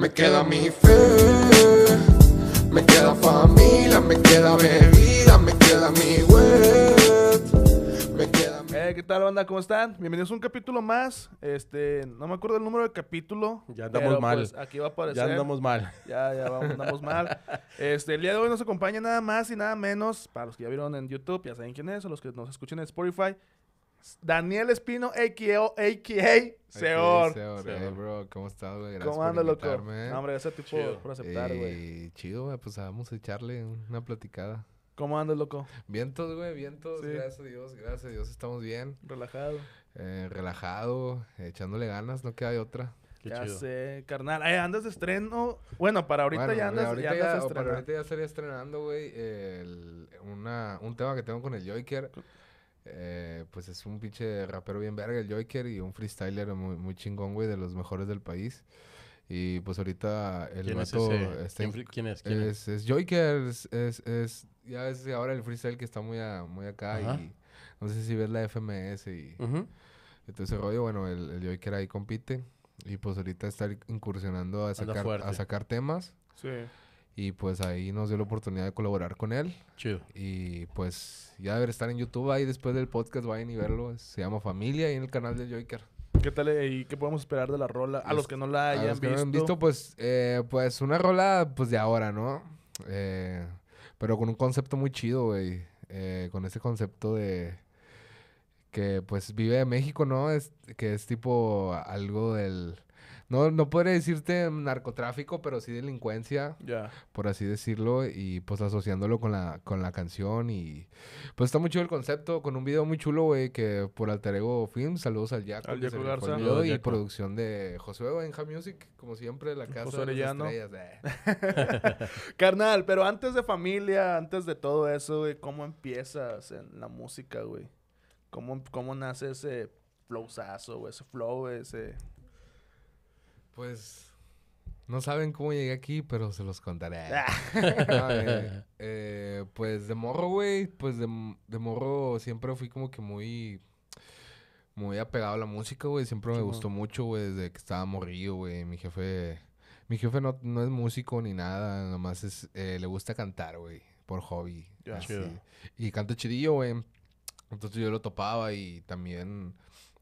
Me queda mi fe, me queda familia, me queda bebida, me queda mi web, me queda mi... Eh, ¿Qué tal, banda? ¿Cómo están? Bienvenidos a un capítulo más. Este, no me acuerdo el número del capítulo. Ya andamos pero, mal. pues, aquí va a aparecer. Ya andamos mal. Ya, ya vamos, andamos mal. Este, el día de hoy nos acompaña nada más y nada menos, para los que ya vieron en YouTube, ya saben quién es, o los que nos escuchen en Spotify, Daniel Espino, a.k.a. a.k.a. Seor. Seor, Seor. eh, bro, ¿cómo estás, güey? Gracias ¿Cómo por anda, loco? invitarme. No, hombre, gracias a ti por, Chido. por aceptar, güey. Eh, chido, güey, pues vamos a echarle una platicada. ¿Cómo andas, loco? Vientos, güey, vientos, Sí. gracias a Dios, gracias a Dios, estamos bien. Relajado. Eh, relajado, echándole ganas, no queda de otra. Qué ya chido. sé, carnal. Eh, andas de estreno. Bueno, para ahorita Bueno, ya andas, ahorita ya andas para estrenando. ahorita ya estaría estrenando, güey, una, un tema que tengo con el Joker. Eh, pues es un pinche rapero bien verga, el Joker, y un freestyler muy, muy chingón, güey, de los mejores del país. Y pues ahorita el ¿Quién es vato ese? está ¿Quién, quién es? ¿Quién es? Es, es Joker, es, es, es- ya ves ahora el freestyle que está muy, a- muy acá Ajá. y no sé si ves la FMS y, y todo ese rollo, bueno, el, el Joker ahí compite y pues ahorita está incursionando a sacar, a sacar temas Sí. Y pues ahí nos dio la oportunidad de colaborar con él Chido. y pues ya debe estar en YouTube ahí después del podcast, vayan y verlo, se llama Familia y en el canal del Joker. ¿Qué tal eh, y qué podemos esperar de la rola? A los que no la A hayan los que no visto. han visto, pues, eh, pues una rola, pues de ahora, ¿no? Eh, pero con un concepto muy chido, güey. Eh, con ese concepto de que, pues, vive de México, ¿no? Es, que es tipo algo del... No, no podría decirte narcotráfico, pero sí delincuencia, Ya. por así decirlo, y pues asociándolo con la, con la canción y... Pues está muy chido el concepto, con un video muy chulo, güey, que por Alter Ego Films, saludos al Jaco, Al Jaco Garza. video, y Jaco. producción de Josué Benja Music, como siempre, la casa José de las estrellas. eh. Carnal, pero antes de familia, antes de todo eso, güey, ¿cómo empiezas en la música, güey? ¿Cómo, cómo nace ese flowzazo, güey? Ese flow, ese... Pues... No saben cómo llegué aquí, pero se los contaré. Ah. No, eh, eh, pues de morro, güey, pues de, de morro siempre fui como que muy... Muy apegado a la música, güey. Siempre me gustó mucho, güey, desde que estaba morrillo, güey. Mi jefe... Mi jefe no, no es músico ni nada, nada más es... eh, le gusta cantar, güey, por hobby. Así. Chido. Y canta chidillo, güey. Entonces yo lo topaba y también...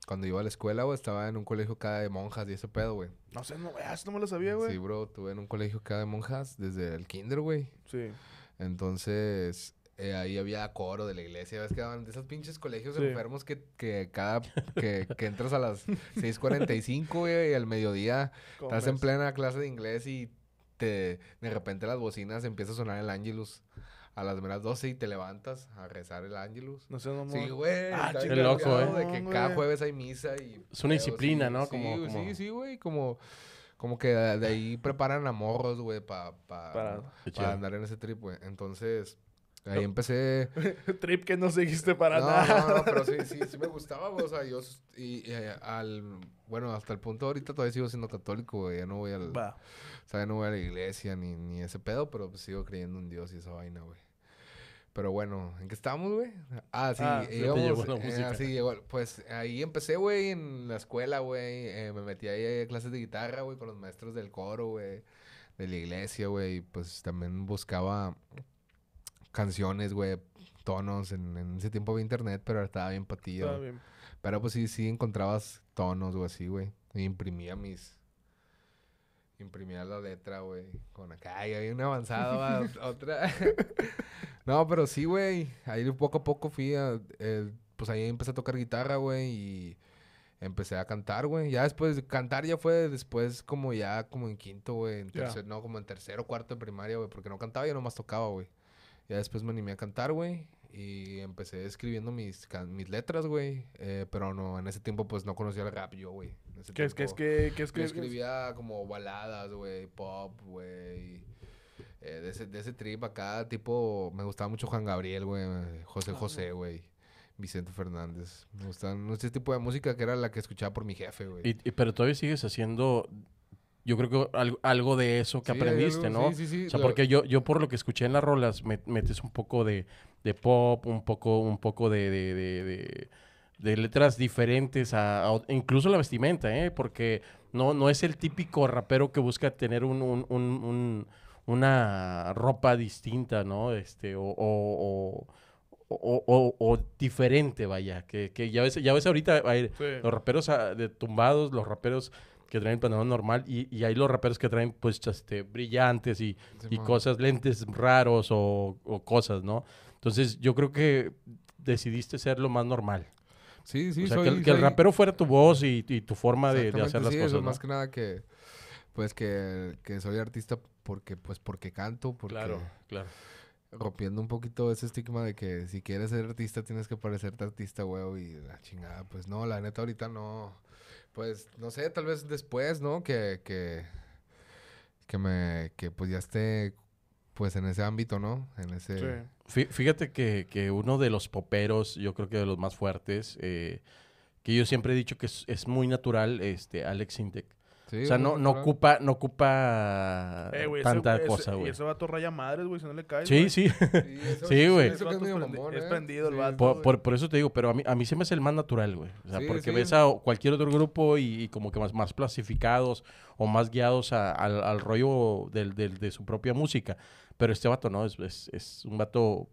Cuando iba a la escuela, güey, estaba en un colegio acá de monjas y ese pedo, güey. No sé, no, ah, eso no me lo sabía, güey. Sí, bro, tuve en un colegio acá de monjas desde el kinder, güey. Sí. Entonces, eh, ahí había coro de la iglesia. ¿Ves que daban de esos pinches colegios Sí. enfermos que, que cada... Que, que entras a las 6.45, güey, y al mediodía estás en plena clase de inglés y te... De repente las bocinas empieza a sonar el Angelus a las meras 12 y te levantas a rezar el Angelus. No sé, no Sí, güey. Ah, está bien loco, ¿eh? De que No, cada jueves hay misa y... Es una disciplina, sí, ¿no? Sí, Como- sí, sí, güey. Como, como que de, ahí preparan a morros, güey, pa, pa- Para- para andar en ese trip, güey. Entonces, ahí empecé... Trip que no seguiste para no, nada. no, no, pero sí, sí, sí me gustaba, güey. O sea, yo... Y, eh, al... Bueno, hasta el punto ahorita todavía sigo siendo católico, güey. Ya no voy al... Va. O sea, ya no voy a la iglesia ni, ni ese pedo, pero pues sigo creyendo en Dios y esa vaina, güey. Pero bueno, ¿en qué estamos, güey? Ah, sí, Ah, eh, íbamos, llegó la eh. Pues ahí empecé, güey, en la escuela, güey. eh, me metí ahí a clases de guitarra, güey, con los maestros del coro, güey. De la iglesia, güey. Pues también buscaba canciones, güey, tonos. En, en ese tiempo había internet, pero estaba bien patillo. Está bien. Pero pues sí, sí encontrabas tonos o así, güey. Y imprimía mis... Imprimía la letra, güey. Con acá, y había una avanzada, va, otra. no, pero sí, güey. Ahí poco a poco fui a... eh, pues ahí empecé a tocar guitarra, güey. Y empecé a cantar, güey. Ya después, cantar ya fue después como ya como en quinto, güey. En no, como en tercero, cuarto de primaria, güey. Porque no cantaba, yo nomás tocaba, güey. Ya después me animé a cantar, güey. Y empecé escribiendo mis, mis letras, güey. Eh, pero no, en ese tiempo pues no conocía el rap yo, güey. Ese ¿Qué es, qué es, qué, qué es, Yo qué es? escribía como baladas, güey, pop, güey. eh, de, ese, de ese trip acá, tipo, me gustaba mucho Juan Gabriel, güey. José José, güey. Vicente Fernández. Me gustaban ese tipo de música que era la que escuchaba por mi jefe, güey. Y, y- pero todavía sigues haciendo, yo creo que algo, algo de eso que Sí, aprendiste, algo- ¿no? Sí, sí, sí. O sea, lo- porque yo, yo por lo que escuché en las rolas, me- metes un poco de, de pop, un poco, un poco de, de, de, de- letras diferentes, a, a- incluso la vestimenta, ¿eh? Porque no, no es el típico rapero que busca tener un, un- un- un- una ropa distinta, ¿no? Este, o, o- o- diferente, vaya. Que, que ya, ves, ya ves ahorita hay Sí. los raperos ah, de tumbados, los raperos que traen pantalón normal y, y hay los raperos que traen pues este, brillantes y, y Simón. cosas, lentes raros o, o cosas, ¿no? Entonces yo creo que decidiste ser lo más normal. Sí, sí, o sea, soy, que, el, que el soy- rapero fuera tu voz y, y tu forma de, hacer las sí, cosas, eso, ¿no? más que nada que, pues, que, que soy artista porque, pues, porque canto, porque... Claro, claro. rompiendo un poquito ese estigma de que si quieres ser artista tienes que parecerte artista, güey, y la chingada, pues no, la neta ahorita no, pues no sé, tal vez después, ¿no? Que, que, que me, que pues ya esté, pues en ese ámbito, ¿no? En ese... Sí. Fíjate que, que uno de los poperos, yo creo que de los más fuertes, eh, que yo siempre he dicho que es, es muy natural, este, Alex Intec. Sí, o sea, no, no ocupa, no ocupa Eh, tanta ese- cosa, Y güey. ese vato raya madres, güey, si no le cae. Sí, sí. Sí, güey. Es ¿eh? prendido el vato. Por, por- por eso te digo, pero a mí, a mí se me hace el más natural, güey. O sea, Sí, porque sí. ves a cualquier otro grupo y, y como que más, más clasificados o más guiados a- al, al rollo del, del- de su propia música. Pero este vato, ¿no? Es, es, es un vato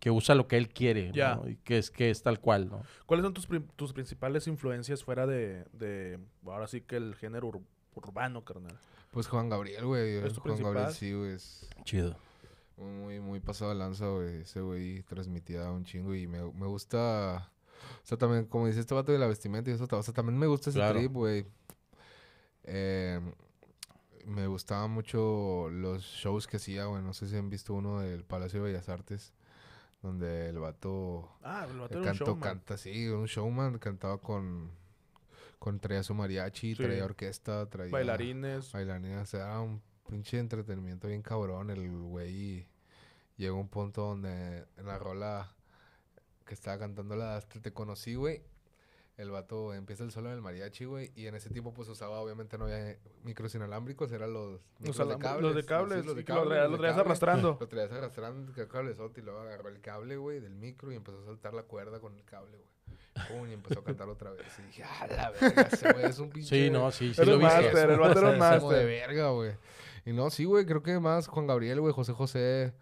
que usa lo que él quiere, Ya. ¿no? Y que es, que es tal cual, ¿no? ¿Cuáles son tus, tus principales influencias fuera de, de, ahora sí que el género ur- urbano, carnal? Pues Juan Gabriel, güey. ¿Es tu Juan principal? Gabriel sí, güey. Es Chido. muy, muy pasado de lanza, güey. Ese güey transmitía un chingo y me, me gusta... O sea, también, como dice este vato de la vestimenta y eso, o sea, también me gusta ese Claro. trip, güey. Eh, me gustaban mucho los shows que hacía, güey. No sé si han visto uno del Palacio de Bellas Artes, donde el vato Ah, el vato el era un canto showman. canta, sí, un showman, cantaba con, con traía su mariachi, Sí. traía orquesta, traía Bailarines. bailarines, o sea, era un pinche entretenimiento bien cabrón el güey llegó a un punto donde en la rola que estaba cantando la te conocí, güey. El vato empieza el solo del mariachi, güey, y en ese tiempo pues usaba, obviamente no había micros inalámbricos, eran los Los, micros alam- de cables. los de sí, cables. los de cables, lo, traías- los lo de traías arrastrando. Lo traías arrastrando el cablezote y luego agarró el cable, güey, del micro y empezó a saltar la cuerda con el cable, güey. Pum, y empezó a cantar otra vez. Y dije, ah, la verga, ese güey es un pinche... Sí, no, sí, sí lo un viste. máster, el vato era un Máximo de verga, güey. Y no, sí, güey, creo que más Juan Gabriel, güey, José José.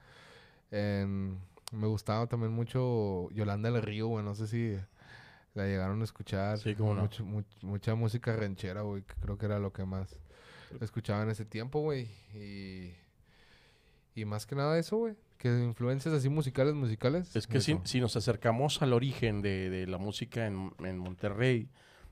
en- me gustaba también mucho Yolanda del Río, güey. No sé si la llegaron a escuchar. Sí, cómo no. Mucho- mu- mucha música ranchera, güey, que creo que era lo que más escuchaba en ese tiempo, güey. Y, y más que nada eso, güey. Que influencias así musicales, musicales. Es que si, si nos acercamos al origen de, de la música en, en Monterrey,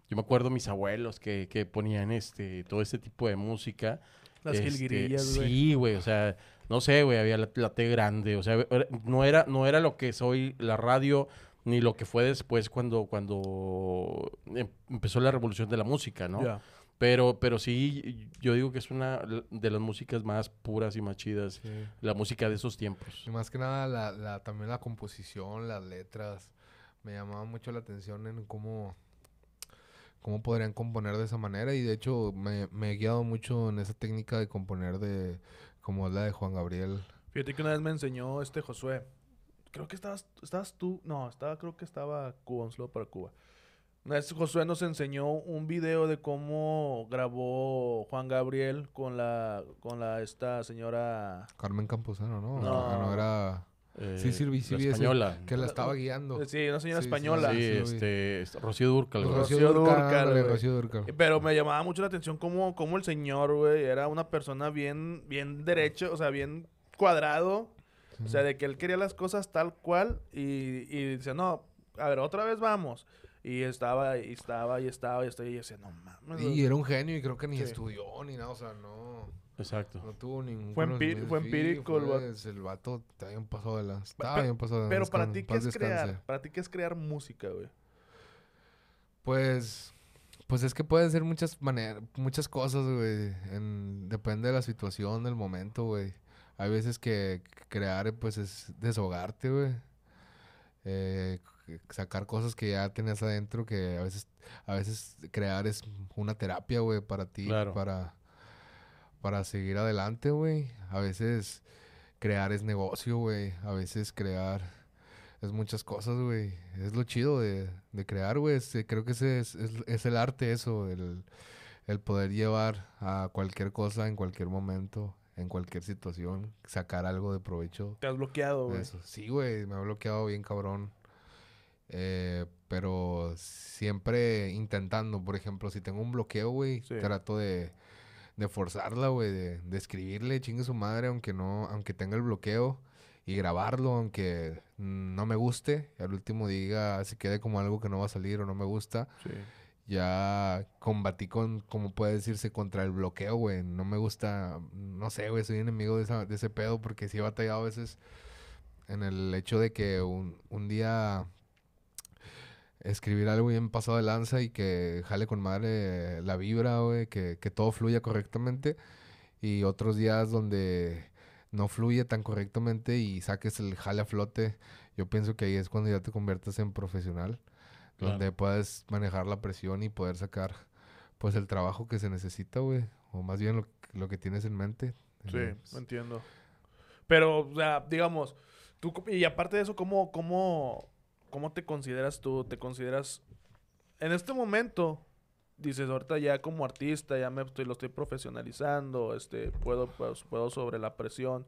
yo me acuerdo mis abuelos que, que ponían este todo este tipo de música. Las Este, jilguirillas, güey. Sí, güey, o sea, no sé, güey, había la, la T grande, o sea, no era, no era lo que soy la radio, ni lo que fue después cuando, cuando em- empezó la revolución de la música, ¿no? Pero, pero sí, yo digo que es una de las músicas más puras y más chidas, Sí. la música de esos tiempos. Y más que nada, la, la- también la composición, las letras, me llamaba mucho la atención en cómo, cómo podrían componer de esa manera. Y de hecho, me, me he guiado mucho en esa técnica de componer de como es la de Juan Gabriel. Fíjate que una vez me enseñó este Josué. Creo que estabas, estabas tú. No, estaba, creo que estaba Cuba, un saludo para Cuba. Josué nos enseñó un video de cómo grabó Juan Gabriel con la, con la esta señora. Carmen Campuzano, ¿no? No. Ah, no era... Eh, Sí, sí, vi- sí la vi ese- española. Que la estaba guiando. Sí, una señora Sí, española. Sí, este, es- Rocío Durcal. Rocío Durcal. Rocío Dúrcal. Eh, Pero me llamaba mucho la atención cómo, cómo el señor, güey, era una persona bien, bien derecho, o sea, bien cuadrado. O sea, de que él quería las cosas tal cual y, y dice, no, a ver, otra vez vamos. Y estaba, y estaba, y estaba, y estaba, y yo decía, no mames. Y era un genio y creo que ni Sí. estudió ni nada, o sea, no... Exacto. No tuvo ningún Fue empi- conocimiento. fue empírico el vato. el vato está bien pasado de la... Está Pe- bien pasado de Pero lanza, para ti, ¿qué es descanse. crear? Para ti, ¿qué es crear música, güey? Pues, pues es que puede ser muchas maneras, muchas cosas, güey. en- Depende de la situación, del momento, güey. Hay veces que crear, pues, es desahogarte, güey. Eh, sacar cosas que ya tenías adentro, que a veces, a veces crear es una terapia, güey, para ti, Claro. para, para seguir adelante, güey. A veces crear es negocio, güey. A veces crear es muchas cosas, güey. Es lo chido de, de crear, güey. Es- creo que ese es, es, es el arte eso, el, el poder llevar a cualquier cosa en cualquier momento, en cualquier situación, sacar algo de provecho Te has bloqueado, güey. Sí, güey, me ha bloqueado bien cabrón. Eh, pero siempre intentando, por ejemplo, si tengo un bloqueo, güey, Sí. trato de, de forzarla, güey, de, de escribirle, chingue su madre, aunque no, aunque tenga el bloqueo, y grabarlo, aunque no me guste, al último diga, se quede como algo que no va a salir o no me gusta, Sí. Ya combatí con, como puede decirse, contra el bloqueo, güey. No me gusta, no sé, güey, soy enemigo de, esa- de ese pedo porque sí he batallado a veces en el hecho de que un, un día escribir algo bien pasado de lanza y que jale con madre la vibra, güey, que, que todo fluya correctamente. Y otros días donde no fluye tan correctamente y saques el jale a flote, yo pienso que ahí es cuando ya te conviertes en profesional Claro. donde puedes manejar la presión y poder sacar pues el trabajo que se necesita, güey, o más bien lo, lo que tienes en mente. Sí, Eh, entiendo. Pero, o sea, digamos, tú, y aparte de eso, ¿cómo, cómo, ¿cómo te consideras tú? ¿Te consideras, en este momento, dices, ahorita ya como artista, ya me estoy, lo estoy profesionalizando, este, puedo, pues, puedo sobre la presión,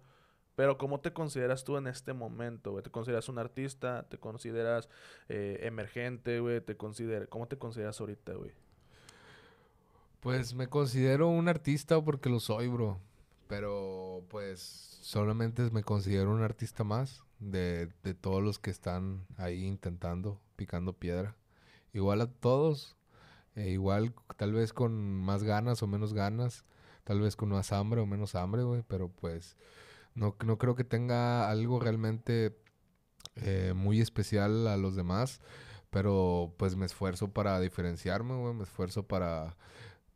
pero ¿cómo te consideras tú en este momento? ¿Te consideras un artista? ¿Te consideras eh, emergente, güey? ¿Te ¿Cómo te consideras ahorita, güey? Pues me considero un artista porque lo soy, bro. Pero pues solamente me considero un artista más de, de todos los que están ahí intentando, picando piedra. Igual a todos, e igual tal vez con más ganas o menos ganas, tal vez con más hambre o menos hambre, pero pues no, no creo que tenga algo realmente eh, muy especial a los demás, pero pues me esfuerzo para diferenciarme, güey, me esfuerzo para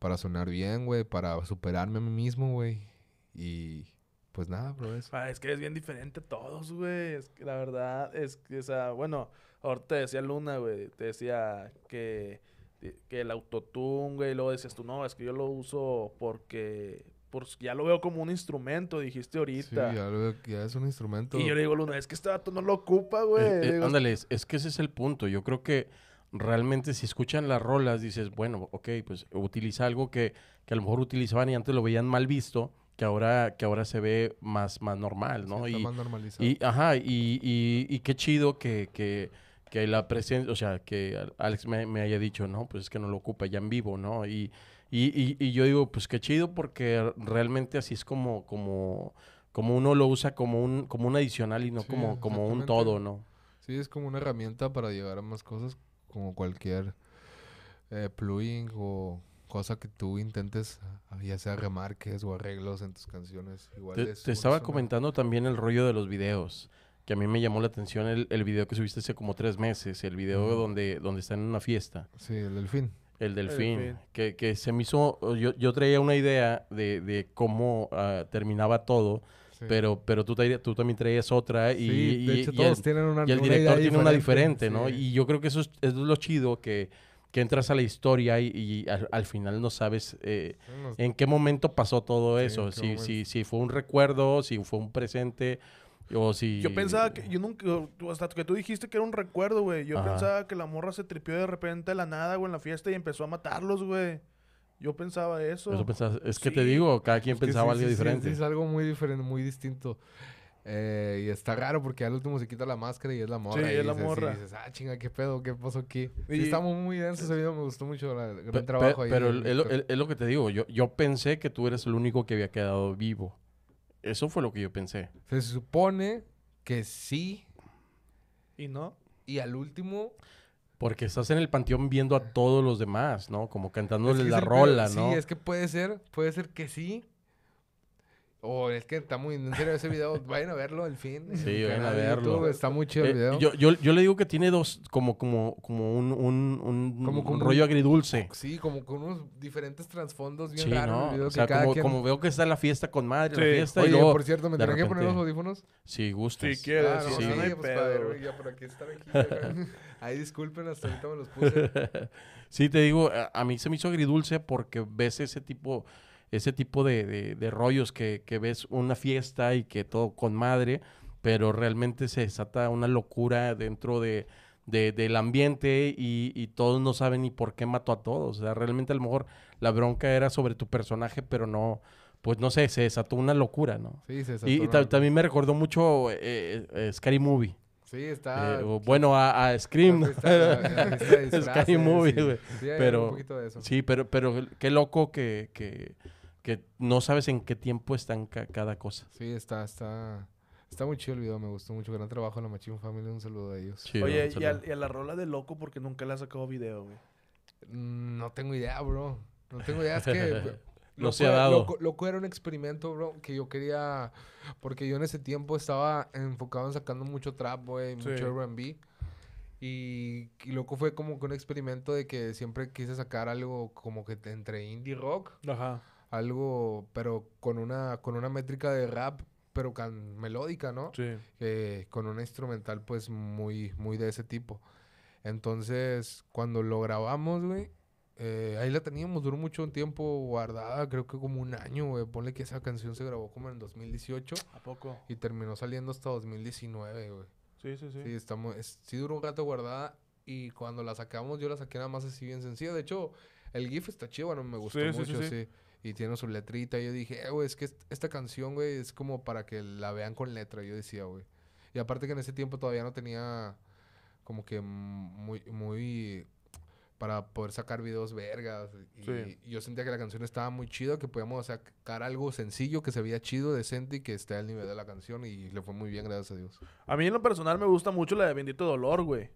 para sonar bien, güey, para superarme a mí mismo, güey. Y pues nada, bro. Ah, es que es bien diferente a todos, güey. Es que la verdad es que, o sea, bueno, ahorita te decía Luna, güey. Te decía que, que el autotune, güey. Y luego decías tú, no, es que yo lo uso porque, pues, ya lo veo como un instrumento, dijiste Sí, ahorita. ya, lo veo ya es un instrumento. y yo le digo, Luna, es que este vato no lo ocupa, güey. Eh, eh, Digo, ándale, es, es que ese es el punto. Yo creo que realmente si escuchan las rolas, dices, bueno, ok, pues utiliza algo que, que a lo mejor utilizaban y antes lo veían mal visto, que ahora, que ahora se ve más, más normal, Sí, ¿no? está y, más normalizado. y, ajá, y, y, y qué chido que, que, que la presencia, o sea, que Al- Alex me, me haya dicho, no, pues es que no lo ocupa ya en vivo, ¿no? Y, y, y, y yo digo, pues qué chido porque realmente así es como, como, como uno lo usa como un, como un adicional y no Sí, como, como un todo, ¿no? Sí, es como una herramienta para llegar a más cosas, como cualquier eh, plugin o cosa que tú intentes, ya sea remarques o arreglos en tus canciones. Igual Te, es te estaba comentando también el rollo de los videos, que a mí me llamó la atención el, el video que subiste hace como tres meses, el video donde, donde están en una fiesta, Sí, el delfín. El delfín, delfín. Que, que se me hizo, yo, yo traía una idea de, de cómo ah, terminaba todo, Sí. pero, pero tú, traías- tú también traías otra y, Sí, de y- hecho y todos el, tienen una y el director tiene una diferente, ¿no? sí. Y yo creo que eso es, es lo chido, que, que entras a la historia y, y al, al final no sabes... eh, ¿En qué momento pasó todo eso? Si, si, si fue un recuerdo, si fue un presente, o si... Yo pensaba que, yo nunca, hasta que tú dijiste que era un recuerdo, güey. Yo Ajá. pensaba que la morra se tripió de repente de la nada, güey, en la fiesta y empezó a matarlos, güey. Yo pensaba eso. Eso pensaba- es que Sí. te digo, cada quien Es que pensaba sí, algo sí, diferente. Sí, es algo muy diferente, muy distinto. Eh, y está raro porque al último se quita la máscara y es la morra. Sí, y es la dices- y morra. dices, ah, chinga, qué pedo, qué pasó aquí. Y- Sí, está muy, muy denso ese video, me gustó mucho la- el Pe- gran pe- trabajo ahí. pero es lo que te digo, yo, yo pensé que tú eres el único que había quedado vivo. Eso fue lo que yo pensé. Se supone que sí, ¿Y no? y al último... Porque estás en el panteón viendo a todos los demás, ¿no? Como es cantándoles que la rola, ¿no? Sí, es que puede ser, puede ser que sí. O es que está muy en serio ese video. Vayan a verlo, el fin. Sí, el vayan a verlo. YouTube, Está muy chido Eh, el video. yo, yo, yo le digo que tiene dos, como, como, como un, un, un- Como- un rollo un- agridulce. Sí, como con unos diferentes trasfondos bien Sí, raros. ¿no? el video O sea, que como, quien- como veo que está la fiesta con madre, la Sí. fiesta, Oye, y luego, por cierto, ¿me tendré que poner los repente- audífonos? si gustas. Si quieres, Ah, sí, no, sí, no pues, güey. ya por aquí estar aquí. Ahí disculpen, hasta ahorita me los puse. Sí, te digo, a, a mí se me hizo agridulce porque ves ese tipo, ese tipo de, de- de rollos que, que ves una fiesta y que todo con madre, pero realmente se desata una locura dentro de, de- del ambiente y, y todos no saben ni por qué mató a todos. O sea, realmente a lo mejor la bronca era sobre tu personaje, pero no, pues no sé, se desató una locura, ¿no? Sí, se Y, y desató ta- una- también me recordó mucho eh, eh, Scary Movie. Sí, está... Eh, bueno, a, a Scream. Scary Movie, güey. Sí, Pero- un poquito de eso. Sí, pero, pero qué loco que, que, que no sabes en qué tiempo están ca- cada cosa. Sí, está, está... Está muy chido el video, me gustó mucho. Gran trabajo en la Machine Family, un saludo a ellos. Chido, Oye, y, saludo. al- y a la rola de loco porque nunca le ha sacado video, güey. Mm, No tengo idea, bro. No tengo idea, es que... No Loco se ha dado. Loco, Loco era un experimento, bro, que yo quería... Porque yo en ese tiempo estaba enfocado en sacando mucho trap, güey, Sí. mucho R&B. Y, y Loco fue como que un experimento de que siempre quise sacar algo como que entre indie rock, Ajá. Algo, pero con una, con una métrica de rap, pero can, melódica, ¿no? Sí. eh, con una instrumental pues muy, muy de ese tipo. Entonces, cuando lo grabamos, güey, eh, ahí la teníamos, duró mucho tiempo guardada, creo que como un año, güey. Ponle que esa canción se grabó como en 2018 ¿A poco? y terminó saliendo hasta 2019, güey. Sí, sí, sí. Sí, estamos, es- sí duró un rato guardada y cuando la sacamos yo la saqué nada más así bien sencilla. De hecho, el GIF está chido, bueno, me gustó Sí, sí, sí, mucho, sí. sí. Y tiene su letrita. Y yo dije, eh, güey, es que est- esta canción, güey, es como para que la vean con letra. Yo decía, güey. Y aparte que en ese tiempo todavía no tenía como que muy, muy para poder sacar videos vergas. Y Sí. yo sentía que la canción estaba muy chida, que podíamos sacar algo sencillo, que se veía chido, decente y que esté al nivel de la canción. Y le fue muy bien, gracias a Dios. A mí en lo personal me gusta mucho la de Bendito Dolor, güey.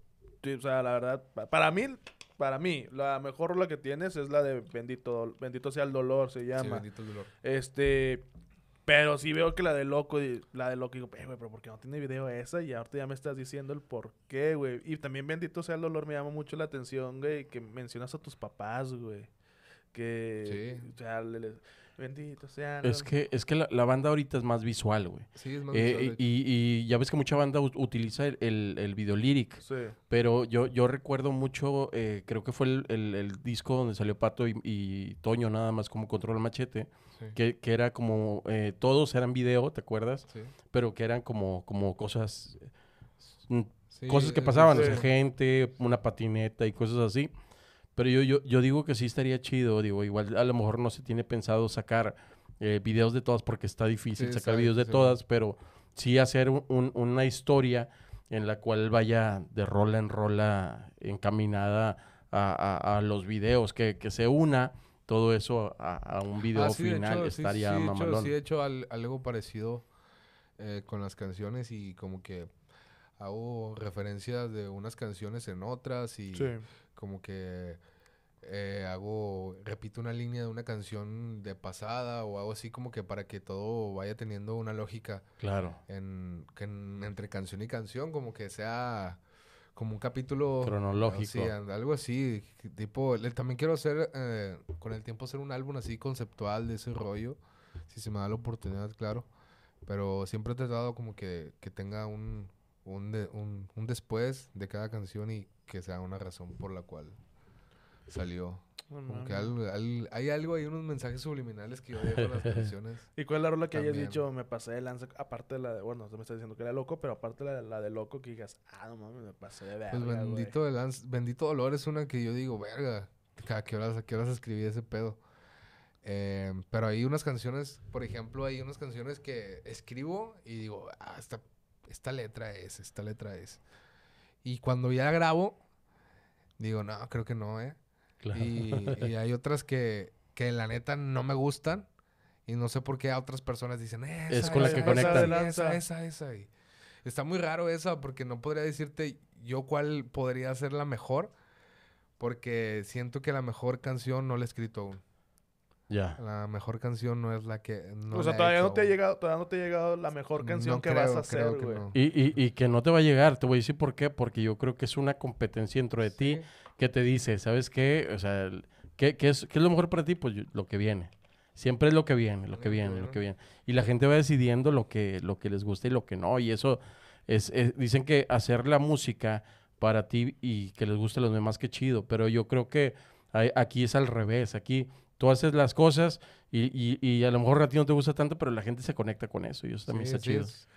O sea, la verdad, pa- para mí, para mí, la mejor rola que tienes es la de Bendito, Bendito sea el dolor, se Sí, llama. bendito el dolor. este, pero sí veo que la de Loco, la de Loco, digo, "Eh, güey, pero ¿por qué no tiene video esa? Y ahorita ya me estás diciendo el por qué, güey. Y también Bendito sea el dolor, me llama mucho la atención, güey, que mencionas a tus papás, güey. Que, Sí. o sea, le- le- bendito sea. Es que, es que la, la banda ahorita es más visual, güey. Sí, es más Eh, visual, y, y- ya ves que mucha banda ut- utiliza el, el, el video lyric. Sí. Pero yo, yo recuerdo mucho, eh, creo que fue el, el- el disco donde salió Pato y, y Toño nada más como Control Machete, Sí. que, que era como, eh, todos eran video, ¿te acuerdas? Sí. Pero que eran como, como cosas, mm, Sí, cosas que pasaban, o sea, gente, una patineta y cosas así. Pero yo, yo, yo digo que sí estaría chido, digo, igual a lo mejor no se tiene pensado sacar eh, videos de todas porque está difícil Sí, sacar videos de todas, pero sí hacer un- un- una historia en la cual vaya de rola en rola encaminada a, a- a los videos, que, que se una todo eso a, a un video Ah, final, hecho, estaría hecho, mamalón. sí he hecho al- algo parecido eh, con las canciones y como que hago referencias de unas canciones en otras y Sí. Como que eh, hago, repito una línea de una canción de pasada o algo así como que para que todo vaya teniendo una lógica Claro, en, que en- entre canción y canción, como que sea como un capítulo Cronológico. Sí, algo así. Tipo, le- también quiero hacer, eh, con el tiempo, hacer un álbum así conceptual de ese rollo. Si se me da la oportunidad, claro. Pero siempre he tratado como que, que tenga un, un, de- un, un después de cada canción y que sea una razón por la cual salió. No Como que mames. algo- al- hay algo, hay unos mensajes subliminales que yo dejo en las canciones. ¿Y cuál es la rola que hayas dicho, me pasé de lanza, aparte de la de, bueno, tú me estás diciendo que era loco, pero aparte de la, la de loco que digas, ah, no mames, me pasé de verga, Pues güey"? bendito, de Lanz- bendito dolor es una que yo digo, verga, ¿a qué horas, a qué horas escribí ese pedo? Eh, pero hay unas canciones, por ejemplo, hay unas canciones que escribo y digo, ah, esta, esta letra es, esta letra es. Y cuando ya grabo, digo, no, creo que no, ¿eh? claro. Y, y hay otras que, que la neta no me gustan y no sé por qué a otras personas dicen, esa, Es con la esa, que esa, conectan. Esa, esa, esa, esa. Y está muy raro esa porque no podría decirte yo cuál podría ser la mejor porque siento que la mejor canción no la he escrito aún. Ya. La mejor canción no es la que... No o sea, he todavía hecho no te ha llegado, todavía no te ha llegado la mejor canción No que creo, vas a hacer, güey. no. Y, y, y que no te va a llegar, te voy a decir por qué, porque yo creo que es una competencia dentro de ti que te dice, ¿sabes qué? O sea, ¿qué, qué es, qué es lo mejor para ti? Pues lo que viene. Siempre es lo que viene, lo que viene, lo que viene. Y la gente va decidiendo lo que, lo que les gusta y lo que no. Y eso es, es- dicen que hacer la música para ti y que les guste a los demás, qué chido. Pero yo creo que hay- aquí es al revés. Aquí tú haces las cosas y, y- y a lo mejor a ti no te gusta tanto, pero la gente se conecta con eso y eso también Sí, está sí, chido. es-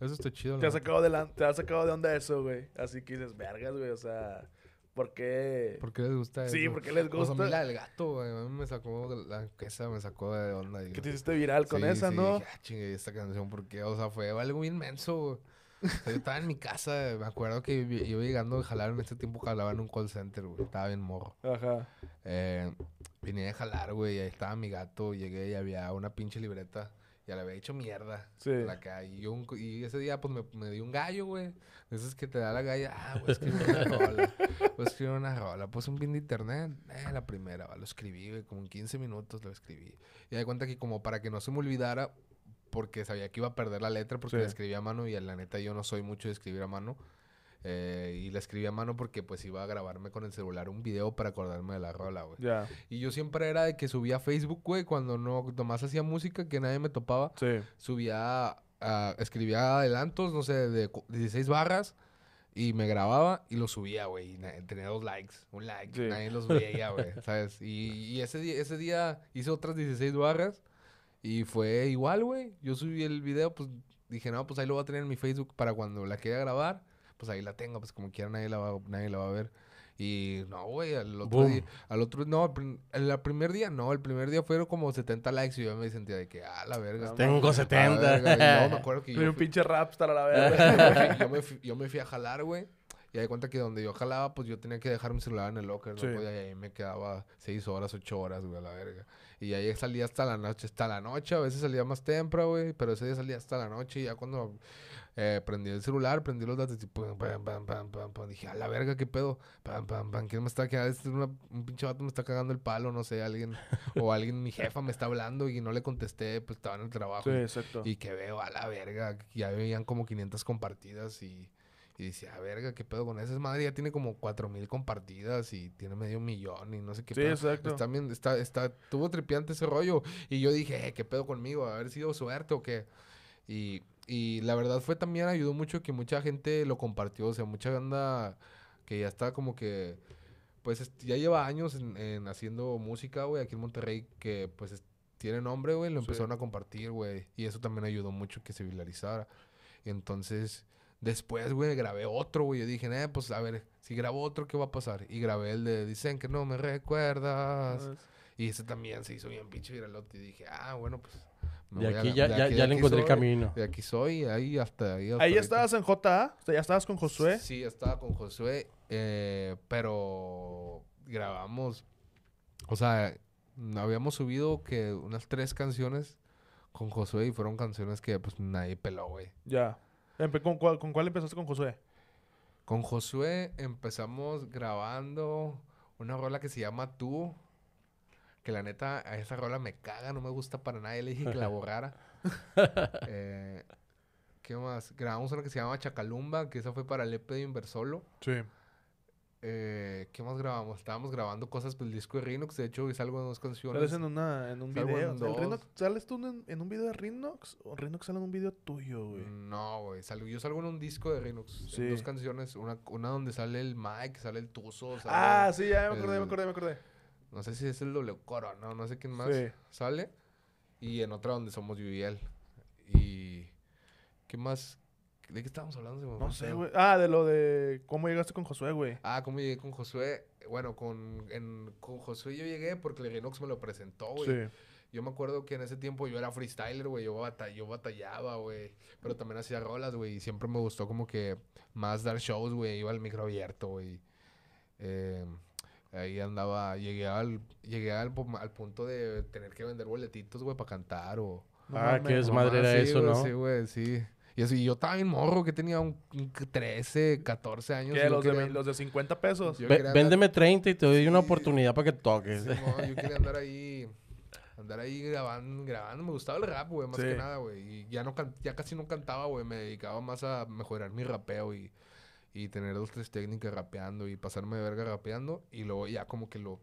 Eso está chido. Te la ha neta. sacado de, la- te ha sacado de onda eso, güey. Así que dices, vergas, güey. O sea, ¿por qué? ¿Por qué les gusta eso? Sí, porque les Pues a mí gusta. la del gato, güey. A mí me sacó, de la esa me sacó de onda. Que te hiciste viral con Sí, esa, sí, ¿no? dije, ah, chingue, esta canción, ¿por qué? O sea, fue algo bien menso, güey. Yo estaba en mi casa, me acuerdo que iba llegando de jalar, en ese tiempo jalaba en un call center, güey. Estaba bien morro. Ajá. Eh, vine a jalar, güey, ahí estaba mi gato, llegué y había una pinche libreta. Ya le había hecho mierda. Sí. La que y, un- y ese día, pues, me, me dio un gallo, güey. De esos que te da la galla. Ah, escribir una rola. Voy a escribir una rola. Pues un pin de internet. Eh, la primera, va. Lo escribí, güey. Como en 15 minutos lo escribí. Y de cuenta que como para que no se me olvidara, porque sabía que iba a perder la letra porque Sí. la escribí a mano y la neta yo no soy mucho de escribir a mano. Eh, y la escribí a mano porque pues iba a grabarme con el celular un video para acordarme de la rola, güey. Ya. Y yo siempre era de que subía a Facebook, güey, cuando no, nomás hacía música que nadie me topaba Sí. subía, escribía adelantos, no sé, de cu- 16 barras y me grababa y lo subía, güey. Tenía dos likes, un like, Sí. nadie los veía, güey, ¿sabes? Y, y ese, día, ese día hice otras 16 barras y fue igual, güey. Yo subí el video, pues dije, no, pues ahí lo voy a tener en mi Facebook para cuando la quiera grabar, pues ahí la tengo, pues como quiera nadie la va, nadie la va a ver. Y no, güey, al otro Boom. día, al otro, no, el, prim- el primer día no, el primer día fueron como 70 likes y yo me sentía de que, ah, la verga. Tengo la 70. verga, y luego me acuerdo que yo un fui, pinche rapstar a la verga. yo, me fui, yo me fui a jalar, güey. Y de cuenta que donde yo jalaba, pues yo tenía que dejar mi celular en el locker, Sí. ¿no? Y ahí me quedaba seis horas, ocho horas, güey, a la verga. Y ahí salía hasta la noche, hasta la noche. A veces salía más temprano, güey, pero ese día salía hasta la noche. Y ya cuando eh, prendí el celular, prendí los datos y pum, pam, pam, pam, pam, pam. Dije, a la verga, ¿qué pedo? Pam, pam, pam. ¿Quién me está quedando? Este es una- un pinche vato me está cagando el palo, no sé, alguien. o alguien, mi jefa me está hablando y no le contesté, pues estaba en el trabajo. Sí, exacto. y que veo a la verga, ya veían como 500 compartidas y, y decía, verga, ¿qué pedo con esa? Es madre ya tiene como 4000 compartidas y tiene medio millón y no sé qué Sí, pedo. exacto. Está bien, está, está, tuvo tripiante ese rollo. Y yo dije, eh, ¿qué pedo conmigo? ¿Haber sido suerte o qué? Y, y la verdad fue también, ayudó mucho que mucha gente lo compartió. O sea, mucha banda que ya está como que, pues es- ya lleva años en, en haciendo música, güey, aquí en Monterrey, que pues es- tiene nombre, güey, lo Sí. empezaron a compartir, güey. Y eso también ayudó mucho que se viralizara. Entonces, después, güey, grabé otro, güey. Yo dije, eh, pues a ver, si grabo otro, ¿qué va a pasar? Y grabé el de Dicen que no me recuerdas. Y ese también se hizo bien pinche viralote. Y dije, ah, bueno, pues. me De aquí ya, de ya, aquí- ya le encontré el camino. De aquí soy, y ahí hasta ahí. hasta Ahí estabas en JA, o sea, ya estabas con Josué. Sí, estaba con Josué, eh, pero grabamos, o sea, habíamos subido que unas tres canciones con Josué y fueron canciones que pues nadie peló, güey. Ya. ¿Con cuál, ¿Con cuál empezaste con Josué? Con Josué empezamos grabando una rola que se llama Tú, que la neta a esa rola me caga, no me gusta para nada, y le dije que la borrara. Eh, ¿Qué más? Grabamos una que se llama Chacalumba, que esa fue para el EP de Inversolo. Sí. Eh, ¿Qué más grabamos? Estábamos grabando cosas del disco de Rinox. De hecho, salgo en dos canciones. Sales en, una, en un Salgo video. en ¿El dos. Rinox- ¿Sales tú en, en un video de Rinox? ¿O Rinox sale en un video tuyo, güey? No, güey. salgo- yo salgo en un disco de Rinox. en Sí. dos canciones. Una, una donde sale el Mike, sale el Tuzo. sale- Ah, sí, ya me acordé, me acordé, me acordé. No sé si es el doble coro, no, no sé quién más Sí. sale. Y en otra donde somos yo y él. Y. ¿Qué más? ¿De qué estábamos hablando? No sé, güey. Ah, de lo de cómo llegaste con Josué, güey. Ah, ¿cómo llegué con Josué? Bueno, con, en- con Josué yo llegué porque el Rinox me lo presentó, güey. Sí. Yo me acuerdo que en ese tiempo yo era freestyler, güey. Yo, bata- yo batallaba, güey. Pero también hacía rolas, güey. Y siempre me gustó como que más dar shows, güey. Iba al micro abierto, güey. Eh, ahí andaba, llegué al, llegué al, al punto de tener que vender boletitos, güey, para cantar o... Ah, qué desmadre era sí, eso, ¿no? Sí, güey, sí. Y así, yo estaba bien morro, que tenía un, un 13, 14 años. ¿Qué? Los de, quería- los de 50 pesos. andar- véndeme 30 y te doy una Sí. oportunidad para que toques. Sí, no, yo quería andar ahí, andar ahí grabando, grabando. Me gustaba el rap, güey, más Sí. que nada, güey. Y ya, no can- ya casi no cantaba, güey. Me dedicaba más a mejorar mi rapeo y, y tener dos, tres técnicas rapeando y pasarme de verga rapeando. Y luego ya como que lo,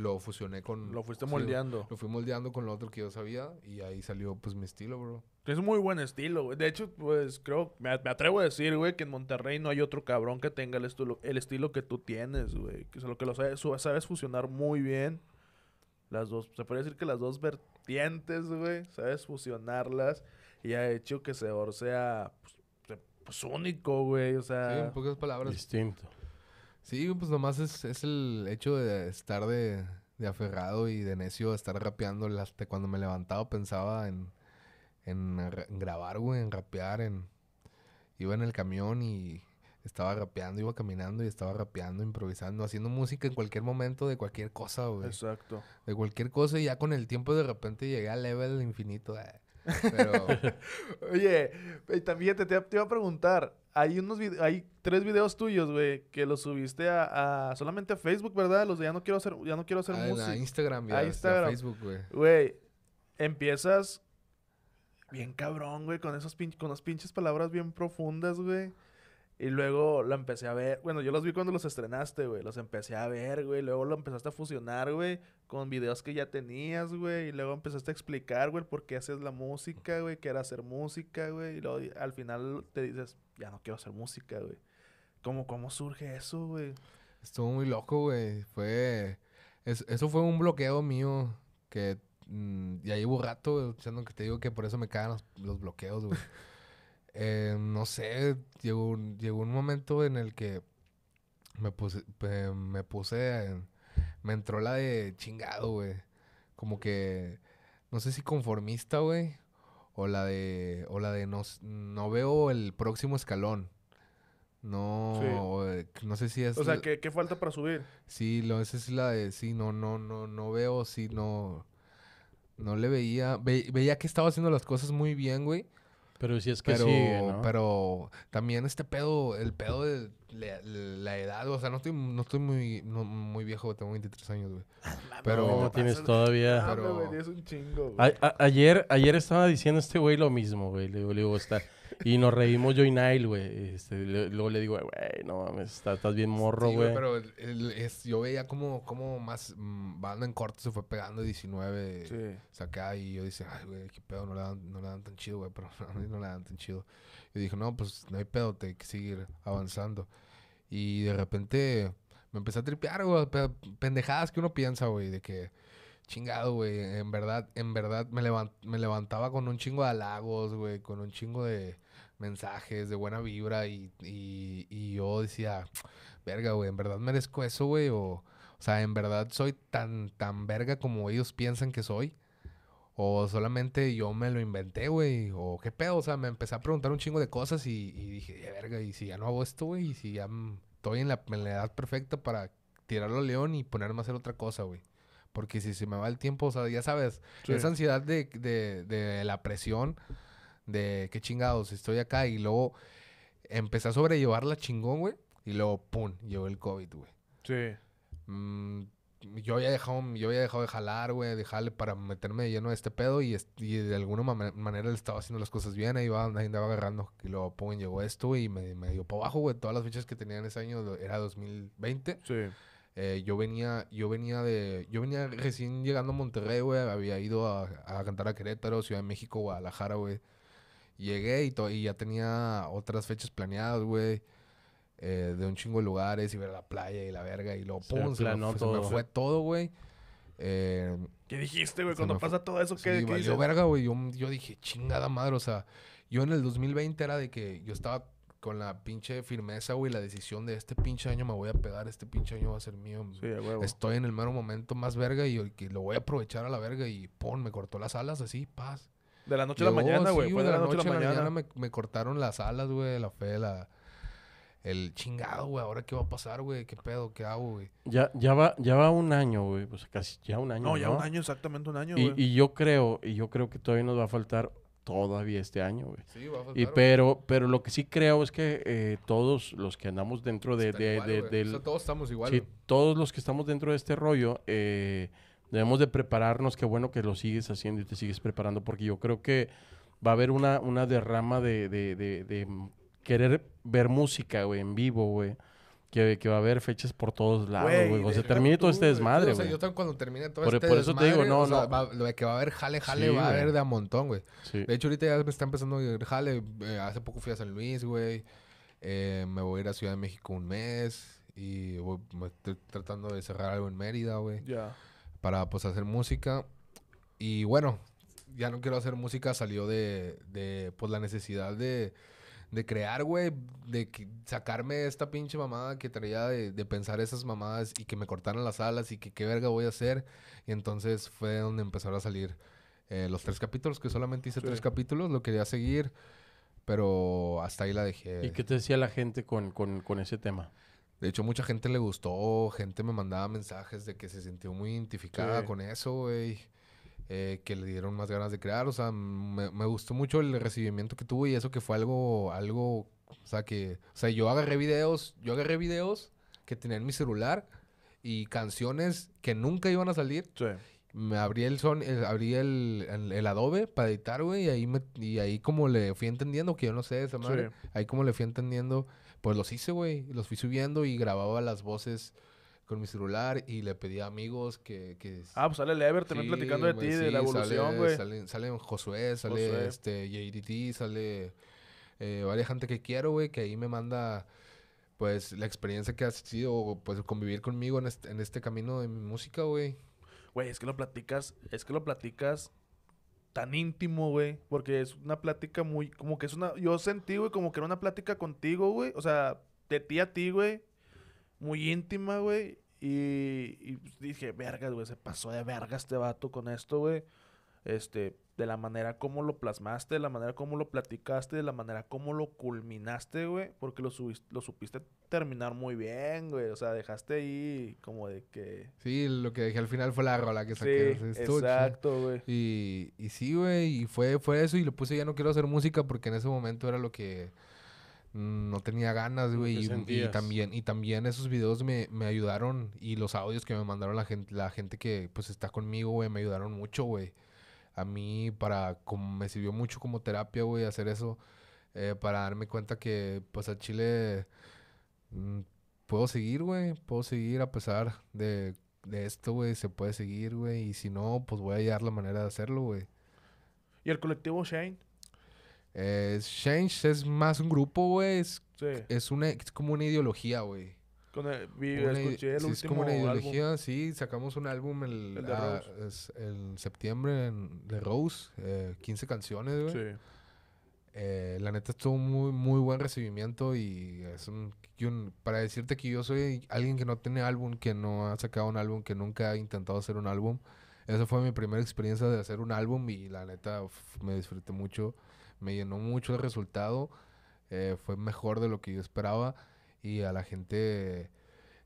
lo fusioné con... Lo fuiste sí, moldeando. Lo fui moldeando con lo otro que yo sabía y ahí salió pues mi estilo, bro. Es un muy buen estilo, güey. De hecho, pues creo, me, me atrevo a decir, güey, que en Monterrey no hay otro cabrón que tenga el estilo, el estilo que tú tienes, güey. Que es lo que lo sabes, sabes fusionar muy bien. Las dos, se puede decir que las dos vertientes güey. Sabes fusionarlas. Y ha hecho que Seor sea pues, pues, único, güey. O Sí, en sea, pocas palabras. Distinto. Sí, pues nomás es, es el hecho de estar de, de aferrado y de necio, de estar rapeando. Hasta cuando me levantaba pensaba en, en grabar, güey, en rapear. En... Iba en el camión y estaba rapeando, iba caminando y estaba rapeando, improvisando, haciendo música en cualquier momento de cualquier cosa, güey. exacto. De cualquier cosa y ya con el tiempo de repente llegué al level infinito. eh. Pero Oye, también te, te, iba a preguntar. Hay unos hay tres videos tuyos, güey, que los subiste a, a- solamente a Facebook, ¿verdad? Los de ya no quiero hacer, ya no quiero hacer a, música. a Instagram a Instagram. Facebook, güey. Güey, empiezas bien cabrón, güey, con esos pin- con las pinches palabras bien profundas, güey. Y luego lo empecé a ver. Bueno, yo los vi cuando los estrenaste, güey. Los empecé a ver, güey. Luego lo empezaste a fusionar, güey, con videos que ya tenías, güey. Y luego empezaste a explicar, güey, por qué haces la música, güey, que era hacer música, güey. Y luego al final te dices, ya no quiero hacer música, güey. ¿Cómo, cómo surge eso, güey? Estuvo muy loco, güey. Fue. es- eso fue un bloqueo mío que mm, ya llevo rato güey, que te digo que por eso me cagan los, los bloqueos, güey. Eh, no sé, llegó, un- llegó un momento en el que me puse, me puse, en- me entró la de chingado, güey. Como que, no sé si conformista, güey, o la de, o la de no, no veo el próximo escalón. No, Sí. eh, no sé si es... O sea, ¿qué, qué falta para subir? Sí, lo, esa es la de, sí, no, no, no, no veo, sí, no, no le veía, ve- veía que estaba haciendo las cosas muy bien, güey, Pero si es que pero, sigue, ¿no? pero también este pedo, el pedo de la, la edad, o sea, no estoy, no estoy muy, no, muy viejo, tengo 23 años, güey, pero, No, tienes todavía... Ah, pero- güey, es un chingo, güey. A- a- ayer, ayer estaba diciendo este güey lo mismo, güey. Le digo, le digo, está... Y nos reímos yo y Nile, güey. Este, luego le digo, güey, no mames, está- estás bien morro, sí, güey. pero el- el- es, yo veía como, como más, mm, banda en corto se fue pegando 19, Sí. saca y yo dije, ay, güey, qué pedo, no le dan, no le dan tan chido, güey, pero a mí no le dan tan chido. Y dije, no, pues no hay pedo, te hay que seguir avanzando. Y de repente me empecé a tripear, güey, pe- pendejadas que uno piensa, güey, de que, chingado, güey, en verdad, en verdad me, levan- me levantaba con un chingo de halagos, güey, con un chingo de mensajes, de buena vibra y, y, y yo decía, verga, güey, en verdad merezco eso, güey, o, o sea, en verdad soy tan, tan verga como ellos piensan que soy. O solamente yo me lo inventé, güey. O qué pedo. O sea, me empecé a preguntar un chingo de cosas y, y dije, "Ya, verga, y si ya no hago esto, güey. Y si ya estoy en la, en la edad perfecta para tirarlo al león y ponerme a hacer otra cosa, güey. Porque si se me va el tiempo, o sea, ya sabes, Sí. esa ansiedad de, de, de la presión, de qué chingados, estoy acá. Y luego empecé a sobrellevarla chingón, güey. Y luego, pum, llegó el COVID, güey. Sí. Mm, yo había dejado, yo había dejado de jalar, güey, de jale para meterme de lleno a este pedo y, y de alguna ma- manera le estaba haciendo las cosas bien, ahí iba, andaba agarrando. Y luego, pum, llegó esto y me, me dio para abajo, güey. Todas las fechas que tenía en ese año era 2020. Sí. Eh, yo venía, yo venía de, yo venía recién llegando a Monterrey, güey. Había ido a, a cantar a Querétaro, Ciudad de México, Guadalajara, güey. Llegué y, to- y ya tenía otras fechas planeadas, güey. eh, de un chingo de lugares y ver la playa y la verga. Y luego, Se pum, se, me, fue- se me todo. fue todo, güey. Eh, ¿Qué dijiste, güey? Cuando pasa todo eso, ¿qué, sí, qué valió verga, güey. Yo, yo dije, chingada madre. O sea, yo en el 2020 era de que yo estaba con la pinche firmeza, güey, la decisión de este pinche año me voy a pegar, este pinche año va a ser mío. Sí, a huevo. Estoy en el mero momento más verga y y que lo voy a aprovechar a la verga y pum, me cortó las alas así, paz. De la noche a la mañana, güey. sí, Fue de la noche a la mañana. me, me cortaron las alas, güey, la fe, la... El chingado, güey, ¿ahora qué va a pasar, güey? ¿Qué pedo? ¿Qué hago, güey? Ya, ya va, ya va un año, güey. Pues casi ya un año. No, ya un año, exactamente un año, Y, güey. y yo creo, y yo creo que todavía nos va a faltar todavía este año, güey. Sí, va a faltar, Y pero, pero lo que sí creo es que eh, todos los que andamos dentro de, de- igual, de- del, O sea, todos estamos igual. sí, todos los que estamos dentro de este rollo, eh, debemos de prepararnos. Qué bueno que lo sigues haciendo y te sigues preparando, porque yo creo que va a haber una, una derrama de, de, de- de, querer ver música, güey, en vivo, güey. Que, que va a haber fechas por todos lados, Güey, güey. Cuando se termine todo este güey. desmadre, o sea, güey. yo también cuando termine todo Por- este por eso te digo, desmadre, no, o sea, no. va- lo de que va a haber jale, jale, Sí, va a haber güey. de a montón, güey. Sí. De hecho, ahorita ya me está empezando a ir jale. eh, hace poco fui a San Luis, güey. Eh, me voy a ir a Ciudad de México un mes. Y voy- me estoy tratando de cerrar algo en Mérida, güey. Ya. Para, pues, hacer música. y bueno, ya no quiero hacer música, salió de, de pues la necesidad de, de crear, güey, de que- sacarme esta pinche mamada que traía de, de pensar esas mamadas y que me cortaran las alas y que qué verga voy a hacer. Y entonces fue donde empezaron a salir eh, los tres capítulos, que solamente hice Sí. tres capítulos, lo quería seguir, pero hasta ahí la dejé. ¿Y qué te decía la gente con, con, con ese tema? De hecho, mucha gente le gustó, gente me mandaba mensajes de que se sintió muy identificada Sí. con eso, güey. Eh, que le dieron más ganas de crear. O sea, me, me gustó mucho el recibimiento que tuvo y eso que fue algo, algo, o sea, que, o sea, yo agarré videos, yo agarré videos que tenía en mi celular y canciones que nunca iban a salir. Sí. Me abrí el son, el- abrí el, el, el Adobe para editar, güey, y ahí me, y ahí como le fui entendiendo, que yo no sé esa madre, Sí. ahí como le fui entendiendo, pues los hice, güey, los fui subiendo y grababa las voces con mi celular y le pedí a amigos que... que Ah, pues sale el Ever también Sí, platicando de ti, de la evolución, güey. Sale, sale Josué, sale Josué. este JDT, sale eh, varias gente que quiero, güey, que ahí me manda pues la experiencia que ha sido pues convivir conmigo en este, en este camino de mi música, güey. Güey, es que lo platicas, es que lo platicas tan íntimo, güey. Porque es una plática muy, como que es una, yo sentí, güey, como que era una plática contigo, güey. O sea, de ti a ti, güey. Muy íntima, güey. Y, y pues dije, vergas, güey, se pasó de verga este vato con esto, güey. Este, de la manera como lo plasmaste, de la manera como lo platicaste, de la manera como lo culminaste, güey. Porque lo, subis- lo supiste terminar muy bien, güey. O sea, dejaste ahí como de que... Sí, lo que dejé al final fue la rola que Sí, saqué. estuvo chido. exacto, güey. Y, y sí, güey, y fue, fue eso y le puse ya no quiero hacer música porque en ese momento era lo que no tenía ganas, güey. Y, también, y también esos videos me, me ayudaron y los audios que me mandaron la gente, la gente que pues está conmigo, güey, me ayudaron mucho, güey. A mí para, como me sirvió mucho como terapia, güey, hacer eso, eh, para darme cuenta que pues al Chile mm, puedo seguir, güey, puedo seguir a pesar de, de esto, güey, se puede seguir, güey, y si no, pues voy a hallar la manera de hacerlo, güey. ¿Y el colectivo Shane? Change es más un grupo, güey, es, Sí. es, una, es como una ideología, güey. Con el, vi, Una ide- escuché el sí, es como una álbum. ideología, sí, sacamos un álbum el, El ah, es- en septiembre en- de Rose, eh, 15 canciones, güey. Sí. Eh, la neta estuvo muy, muy buen recibimiento y es un, un- para decirte que yo soy alguien que no tiene álbum, que no ha sacado un álbum, que nunca ha intentado hacer un álbum. Esa fue mi primera experiencia de hacer un álbum y la neta uf, me disfruté mucho, me llenó mucho el resultado, eh, fue mejor de lo que yo esperaba y a la gente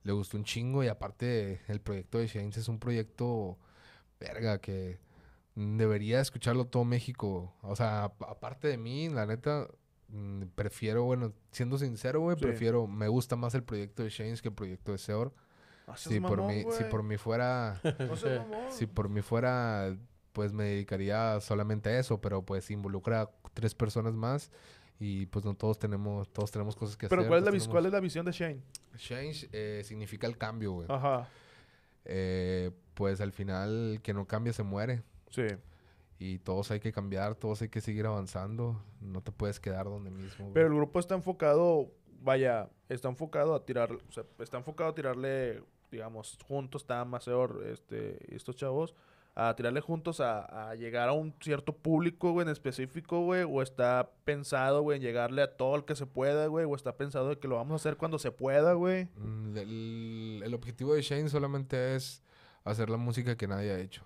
le gustó un chingo y aparte el proyecto de Shanes es un proyecto, verga, que debería escucharlo todo México. O sea, ap- aparte de mí, la neta, mm, prefiero, bueno, siendo sincero, güey, Sí. prefiero, me gusta más el proyecto de Shanes que el proyecto de Seor. No Si por mamón, mí, si por mí fuera, No si por mí fuera, pues me dedicaría solamente a eso, pero pues involucra a tres personas más y pues no todos tenemos, todos tenemos cosas que Pero hacer. ¿cuál es, la, ¿cuál es la visión de Shane? Change eh, significa el cambio, güey. Ajá. Eh, pues al final, el que no cambia se muere. Sí. Y todos hay que cambiar, todos hay que seguir avanzando. No te puedes quedar donde mismo. güey. Pero el grupo está enfocado, vaya, está enfocado a tirar, o sea, está enfocado a tirarle, digamos, juntos, está Maceo, este, estos chavos, a tirarle juntos a, a llegar a un cierto público, güey, en específico, güey, o está pensado, güey, en llegarle a todo el que se pueda, güey, o está pensado que lo vamos a hacer cuando se pueda, güey. Mm, El, el objetivo de Shane solamente es hacer la música que nadie ha hecho.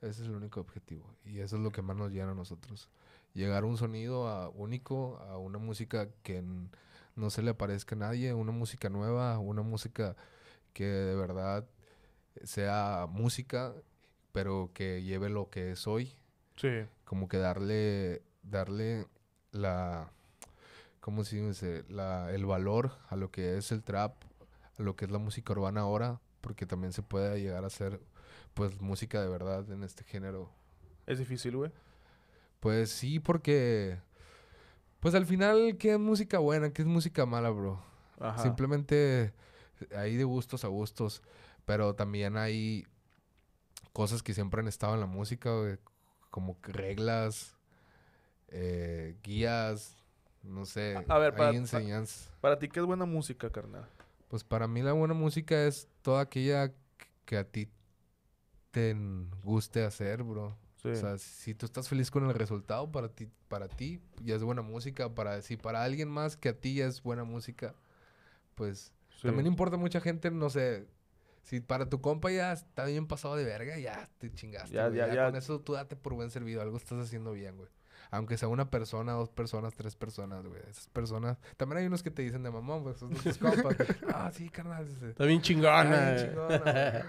Ese es el único objetivo. Y eso es lo que más nos llena a nosotros. Llegar a un sonido a- único, a una música que no se le parezca a nadie, una música nueva, una música que de verdad sea música, pero que lleve lo que es hoy. Sí. como que darle darle la cómo se dice la el valor a lo que es el trap a lo que es la música urbana ahora porque también se puede llegar a hacer pues música de verdad en este género Es difícil, güey. pues sí porque pues al final qué es música buena qué es música mala bro Ajá. Simplemente hay de gustos a gustos, pero también hay cosas que siempre han estado en la música, güey, como reglas, eh, guías, no sé, A- a ver, hay para- enseñanzas. Para ti, ¿qué es buena música, carnal? Pues para mí la buena música es toda aquella que- que a ti te guste hacer, bro. Sí. O sea, si tú estás feliz con el resultado para ti, para ti ya es buena música. Para si para alguien más que a ti ya es buena música, pues Sí. también importa mucha gente, no sé. Si para tu compa ya está bien pasado de verga, ya te chingaste. Ya, ya, Ya, ya. Con eso tú date por buen servido. Algo estás haciendo bien, güey. Aunque sea una persona, dos personas, tres personas, güey. Esas personas. También hay unos que te dicen de mamón, pues son tus compas. ah, sí, carnal. Está bien "Ah, chingona. bien chingona,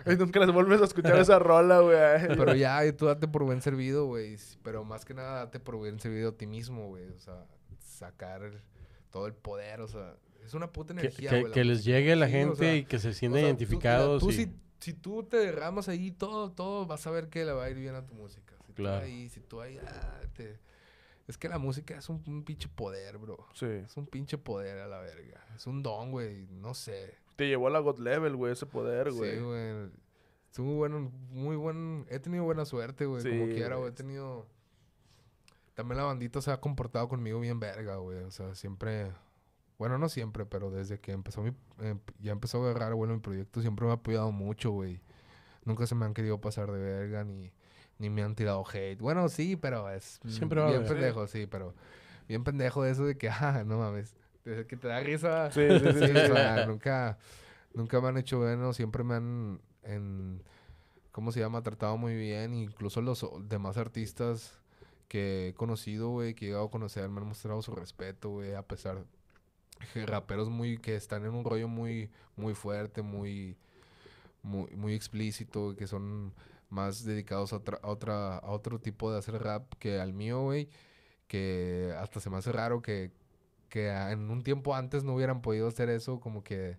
güey". Y nunca les vuelves a escuchar esa rola, güey. Pero ya, y tú date por buen servido, güey. Pero más que nada, date por buen servido a ti mismo, güey. O sea, sacar el- todo el poder, o sea, es una puta energía, que- la les llegue la Sí, o gente sea, y que se o sientan tú- identificados. Tú, y- si, si tú te derramas ahí todo, todo, vas a ver que le va a ir bien a tu música. Si Claro. tú ahí, si tú ahí, ah, te- Es que la música es un, un pinche poder, bro. Sí. Es un pinche poder a la verga. Es un don, güey. No sé. Te llevó a la God Level, güey, ese poder, güey. Sí, güey. Es muy bueno, muy buen. He tenido buena suerte, güey. como quiera, güey. güey. He tenido. También la bandita se ha comportado conmigo bien verga, güey. O sea, siempre. Bueno, no siempre, pero desde que empezó mi. em- ya empezó a agarrar, bueno, mi proyecto siempre me ha apoyado mucho, güey. Nunca se me han querido pasar de verga ni, ni me han tirado hate. Bueno, sí, pero es. Siempre Bien pendejo, sí, pero. Bien pendejo eso de que, ah, no mames. Desde que te da risa. Sí, sí, sí, Sí, sí, o sea, nunca, nunca me han hecho bueno, siempre me han, en, ¿cómo se llama? Tratado muy bien, incluso los demás artistas que he conocido, güey, que he llegado a conocer, me han mostrado su respeto, güey, a pesar raperos muy, que están en un rollo muy, muy fuerte, muy, muy, muy explícito, que son más dedicados a, otra, a, otra, a otro tipo de hacer rap que al mío, güey, que hasta se me hace raro que, que en un tiempo antes no hubieran podido hacer eso, como que,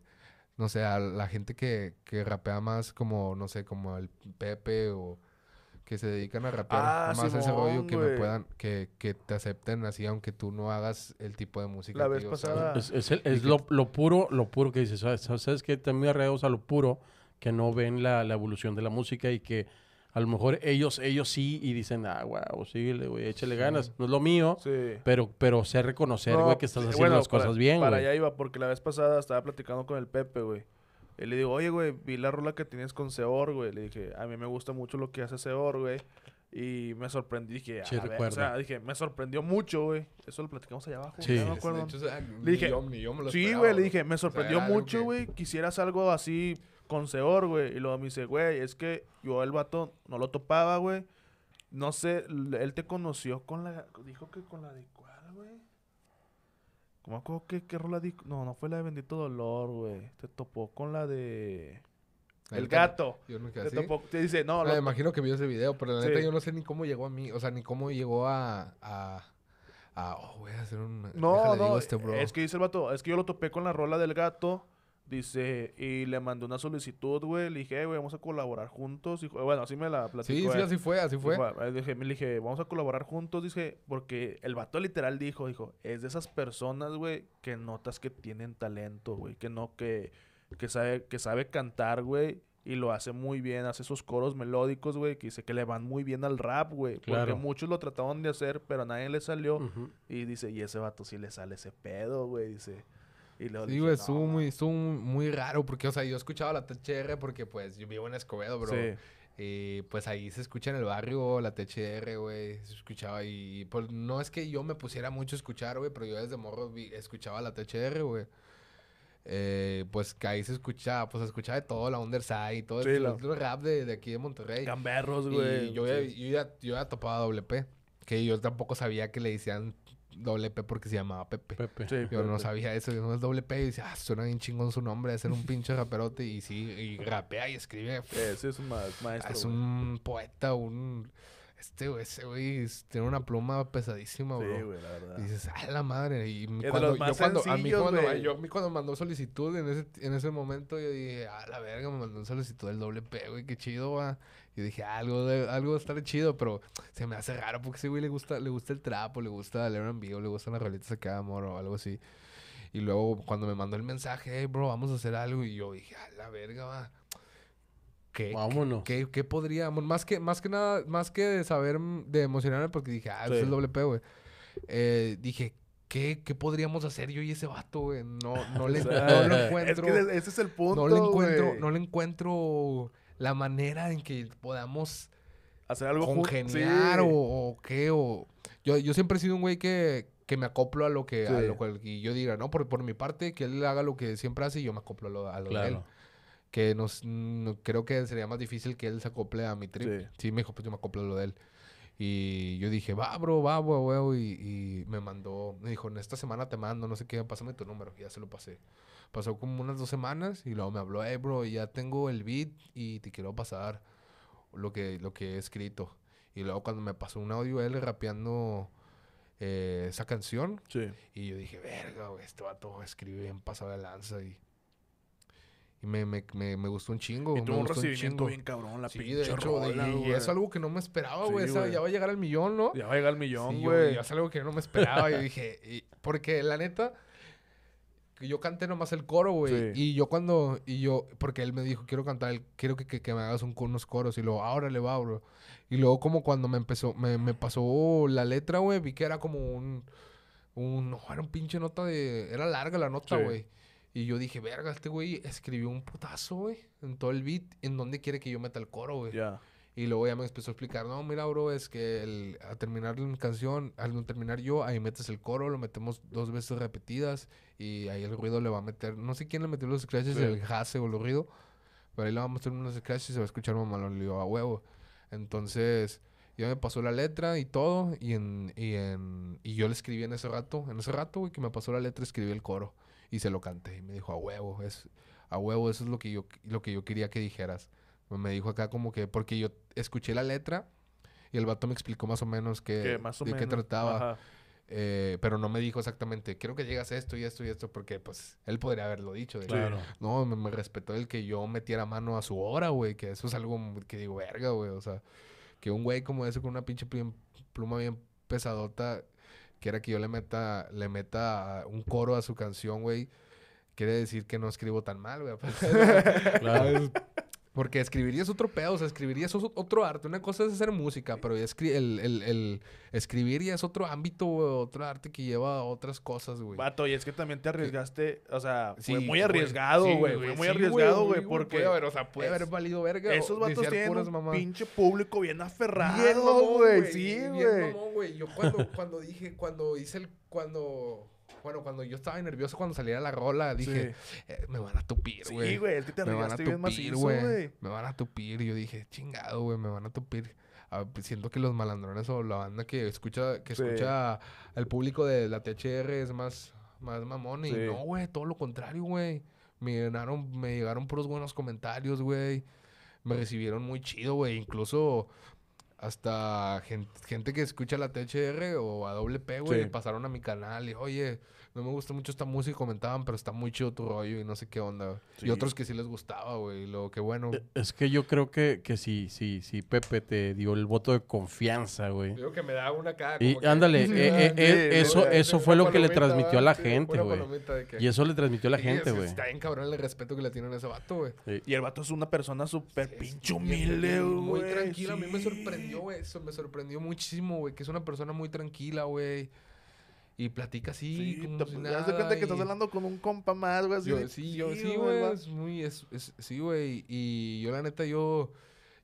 no sé, a la gente que, que rapea más como, no sé, como el Pepe o que se dedican a rapear Ah, más ese rollo que me puedan, que, que te acepten así, aunque tú no hagas el tipo de música La que vez pasada- Es, es el- es que- lo, lo puro, lo puro que dices. ¿Sabes, ¿Sabes que También arreados a lo puro, que no ven la, la evolución de la música y que a lo mejor ellos, ellos sí y dicen, ah, wow, síguele, güey, échale ganas. No es lo mío, Sí. pero, pero sé reconocer, No, güey, que estás sí, haciendo bueno, las cosas para- bien, Para allá iba, porque la vez pasada estaba platicando con el Pepe, güey. Y le digo, oye, güey, vi la rola que tienes con Seor, güey. Le dije, a mí me gusta mucho lo que hace Seor, güey. Y me sorprendí, dije, a Sí, ver, o sea, dije, me sorprendió mucho, güey. Eso lo platicamos allá abajo. Sí. no me De acuerdo. hecho, o sea, Le ni dije, yo- ni yo me lo Sí, güey, le dije, me O sea, sorprendió mucho, que- güey. Quisieras algo así con Seor, güey. Y luego me dice, güey, es que yo el vato no lo topaba, güey. No sé, él te conoció con la. Dijo que con la de cuál, güey. ¿Cómo acuerdo que qué rola dijo? No, no fue la de Bendito Dolor, güey. Te topó con la de. El gato. Yo no Te topó. Te dice, no, Ah, lo- me imagino que vio ese video, pero la neta yo no sé ni cómo llegó a mí, o sea, ni cómo llegó a, a, a oh, voy a hacer un, No, no, este bro. es que dice el vato, es que yo lo topé con la rola del gato, dice, y le mandé una solicitud, güey, le dije, "Eh, güey, vamos a colaborar juntos, y, bueno, así me la platicó. sí, sí, así fue, así fue. Eh, dije, me dije, vamos a colaborar juntos, dije, porque el vato literal dijo, dijo, es de esas personas, güey, que notas que tienen talento, güey, que no, que, que sabe, que sabe cantar, güey, y lo hace muy bien, hace esos coros melódicos, güey, que dice que le van muy bien al rap, güey, Claro. porque muchos lo trataban de hacer, pero a nadie le salió, y dice, y ese vato sí le sale ese pedo, güey, dice. Y luego Sí, güey, "No, estuvo, ma". muy, estuvo muy raro, porque, o sea, yo escuchaba la THR porque, pues, yo vivo en Escobedo, bro. Sí. Y, pues, ahí se escucha en el barrio la THR, güey, se escuchaba y, pues, no es que yo me pusiera mucho a escuchar, güey, pero yo desde morro vi- escuchaba la THR, güey. Eh, pues que ahí se escuchaba, pues se escuchaba de todo, la Underside y todo Sí, el, la- el rap de, de aquí de Monterrey. Gamberros, güey. Y yo, ya, sí. yo, ya, yo ya topaba doble P. Que yo tampoco sabía que le decían doble P porque se llamaba Pepe. Pepe. Sí, Yo no sabía eso, yo no es doble P. Y decía, ah, suena bien chingón su nombre, de ser un pinche raperote. Y sí, y rapea y escribe. Eh, sí, es un ma- maestro, es güey. un poeta, un. Este, güey, ese güey tiene una pluma pesadísima, bro. Sí, güey, la verdad. Y dices, ah, la madre. Y cuando, yo cuando, a mí sencillos, cuando, güey. yo, a mí cuando mandó solicitud en ese, en ese momento, yo dije, ah, la verga, me mandó solicitud del doble P, güey, qué chido, va. Y dije, "Ah, algo, de, algo estar chido, pero se me hace raro porque ese güey le gusta, le gusta el trapo, le gusta el en vivo, le gustan las rolitas acá amor o algo así. Y luego cuando me mandó el mensaje, hey, bro, vamos a hacer algo. Y yo dije, ah, la verga, va. ¿Qué, Vámonos. ¿Qué, qué podríamos? Más que, más que nada, más que de saber, de emocionarme, porque dije, ah, Sí. es el doble P, güey. Eh, dije, ¿qué, ¿qué podríamos hacer yo y ese vato, güey? No, no, le, O sea, no lo Es encuentro. que ese es el punto, no le encuentro, güey. no le encuentro la manera en que podamos Hacer algo congeniar sí. o, o qué o yo, yo siempre he sido un güey que, que me acoplo a lo que a lo cual y yo diga no por, por mi parte que él haga lo que siempre hace y yo me acoplo a lo, a lo de él. Que nos no- creo que sería más difícil que él se acople a mi trip Sí. sí, me dijo pues yo me acoplo a lo de él y yo dije va bro va huevo y, y me mandó me dijo en esta semana te mando no sé qué pásame tu número y ya se lo pasé pasó como unas dos semanas y luego me habló hey bro ya tengo el beat y te quiero pasar lo que, lo que he escrito. Y luego cuando me pasó un audio él rapeando eh, esa canción, Sí. y yo dije, verga, este vato escribe bien pasado de lanza y, y me, me, me, me gustó un chingo. Y tuvo un recibimiento bien cabrón, la Sí, pinche de hecho, rola, y, y algo que no me esperaba, Sí, güey. güey. ya va a llegar al millón, ¿no? Ya va a llegar al millón, Sí, güey. ya es algo que no me esperaba. y dije, y- porque la neta, yo canté nomás el coro, güey. Sí. Y yo cuando, y yo, porque él me dijo, quiero cantar, el, quiero que, que, que me hagas un, unos coros. Y luego, ahora le va, bro. Y luego como cuando me empezó, me, me pasó la letra, güey, vi que era como un, un, no, era un pinche nota de, era larga la nota, Sí. güey. Y yo dije, verga, este güey escribió un putazo, güey, en todo el beat, en donde quiere que yo meta el coro, güey. Y luego ya me empezó a explicar, no, mira, bro, es que el, a terminar la canción, al no terminar yo, ahí metes el coro, lo metemos dos veces repetidas y ahí el ruido le va a meter, no sé quién le metió los scratches, Sí. el jase o el ruido, pero ahí le va a meter unos scratches y se va a escuchar mamalón, le digo, a huevo. Entonces, ya me pasó la letra y todo, y en, y en, y yo le escribí en ese rato, en ese rato, güey, que me pasó la letra, escribí el coro y se lo canté y me dijo, a huevo, es, a huevo, eso es lo que yo, lo que yo quería que dijeras. Me dijo acá como que, porque yo escuché la letra y el vato me explicó más o menos que, Que más o de menos. qué trataba. Eh, pero no me dijo exactamente, quiero que llegas a esto y esto y esto, porque pues él podría haberlo dicho. de que, Claro. No, me, me respetó el que yo metiera mano a su obra, güey, que eso es algo que digo, verga, güey, o sea, que un güey como ese con una pinche pluma bien pesadota, quiera que yo le meta, le meta un coro a su canción, güey, quiere decir que no escribo tan mal, güey. Claro. Porque escribiría es otro pedo, o sea, escribiría es otro arte. Una cosa es hacer música, pero ya escri- el, el, el escribir ya es otro ámbito, güey, otro arte que lleva a otras cosas, güey. Vato, y es que también te arriesgaste, o sea, Sí, fue muy güey. arriesgado, Sí, güey. fue muy sí, arriesgado, güey, porque Puede haber, o sea, puede es- haber valido verga. esos vatos tienen un mamadas. pinche público bien aferrado, güey. Sí, güey. Yo cuando, cuando dije, cuando hice el, cuando, bueno, cuando yo estaba nervioso cuando saliera la rola, dije, eh, me van a tupir, güey. Sí, güey, es que te me van a tupir, güey. Me van a tupir. Yo dije, chingado, güey, me van a tupir. Ah, pues, siento que los malandrones o la banda que escucha, que Sí. escucha al público de la THR es más, más mamón. Y Sí. no, güey, todo lo contrario, güey. Me llegaron, me llegaron puros buenos comentarios, güey. Me recibieron muy chido, güey. Incluso hasta gen- gente, que escucha la THR o a WP, güey, Sí. pasaron a mi canal y, oye, no me gusta mucho esta música, y comentaban, pero está muy chido tu rollo y no sé qué onda. Sí. Y otros que sí les gustaba, güey. y Lo que bueno. Eh, Es que yo creo que, que sí, sí, sí, Pepe te dio el voto de confianza, güey. Digo que me da una cara. Y que- ándale, Sí, eh, eh, sí, eh, sí, eso, eso fue lo que le transmitió a la gente, güey. Y eso le transmitió a la Sí, gente, güey. Está bien cabrón el respeto que le tienen a ese vato, güey. Sí. Y el vato es una persona súper Sí, pinche humilde, güey. Muy tranquila. A mí me sorprendió, güey. Eso me sorprendió muchísimo, güey. Que es una persona muy tranquila, güey. Y platica así, Sí, te, das de nada, cuenta que estás hablando con un compa más, güey. así Yo, de sí, yo, sí, güey. Es muy, es, es- sí, güey. Y yo, la neta, yo,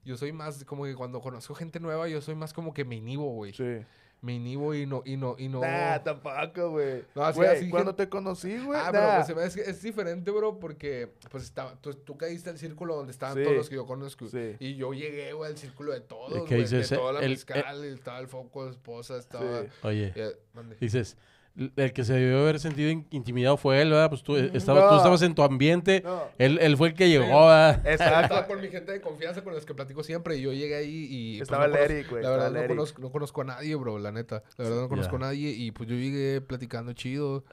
yo soy más como que cuando conozco gente nueva, yo soy más como que me inhibo, güey. Sí. Me inhibo y no, y no, y no. Nah, tampoco, güey. No, así- Güey, así cuando te conocí, güey. Ah, nah. pero pues, se me- es, diferente, bro, porque pues estaba, tú, tú caíste al círculo donde estaban Sí. todos los que yo conozco. Sí. Y yo llegué, güey, al círculo de todos, ¿De güey. De toda la El- mezcal, y estaba el foco esposa, estaba... Sí. Oye, eh, ¿dónde? dices, el que se debió haber sentido in- intimidado fue él, ¿verdad? Pues tú, eh, estabas, No. tú estabas en tu ambiente, No. él, él fue el que llegó, Sí. ¿verdad? Estaba Exacto. con mi gente de confianza con los que platico siempre y yo llegué ahí y... pues, Estaba no el Eric, güey. La estaba verdad no conozco, no conozco a nadie, bro, la neta. La verdad no conozco a nadie y pues yo llegué platicando chido.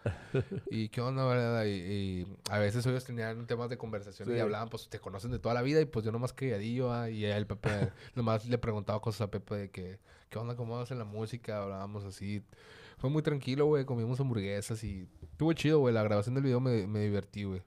y qué onda, verdad. Y, y a veces ellos tenían temas de conversación Sí. y hablaban, pues te conocen de toda la vida y pues yo nomás calladillo. ah, y el Pepe, nomás le preguntaba cosas a Pepe de que, ¿qué onda? ¿Cómo vas en la música? Hablábamos así. Fue muy tranquilo, güey. Comimos hamburguesas y estuvo chido, güey. La grabación del video me, me divertí, güey.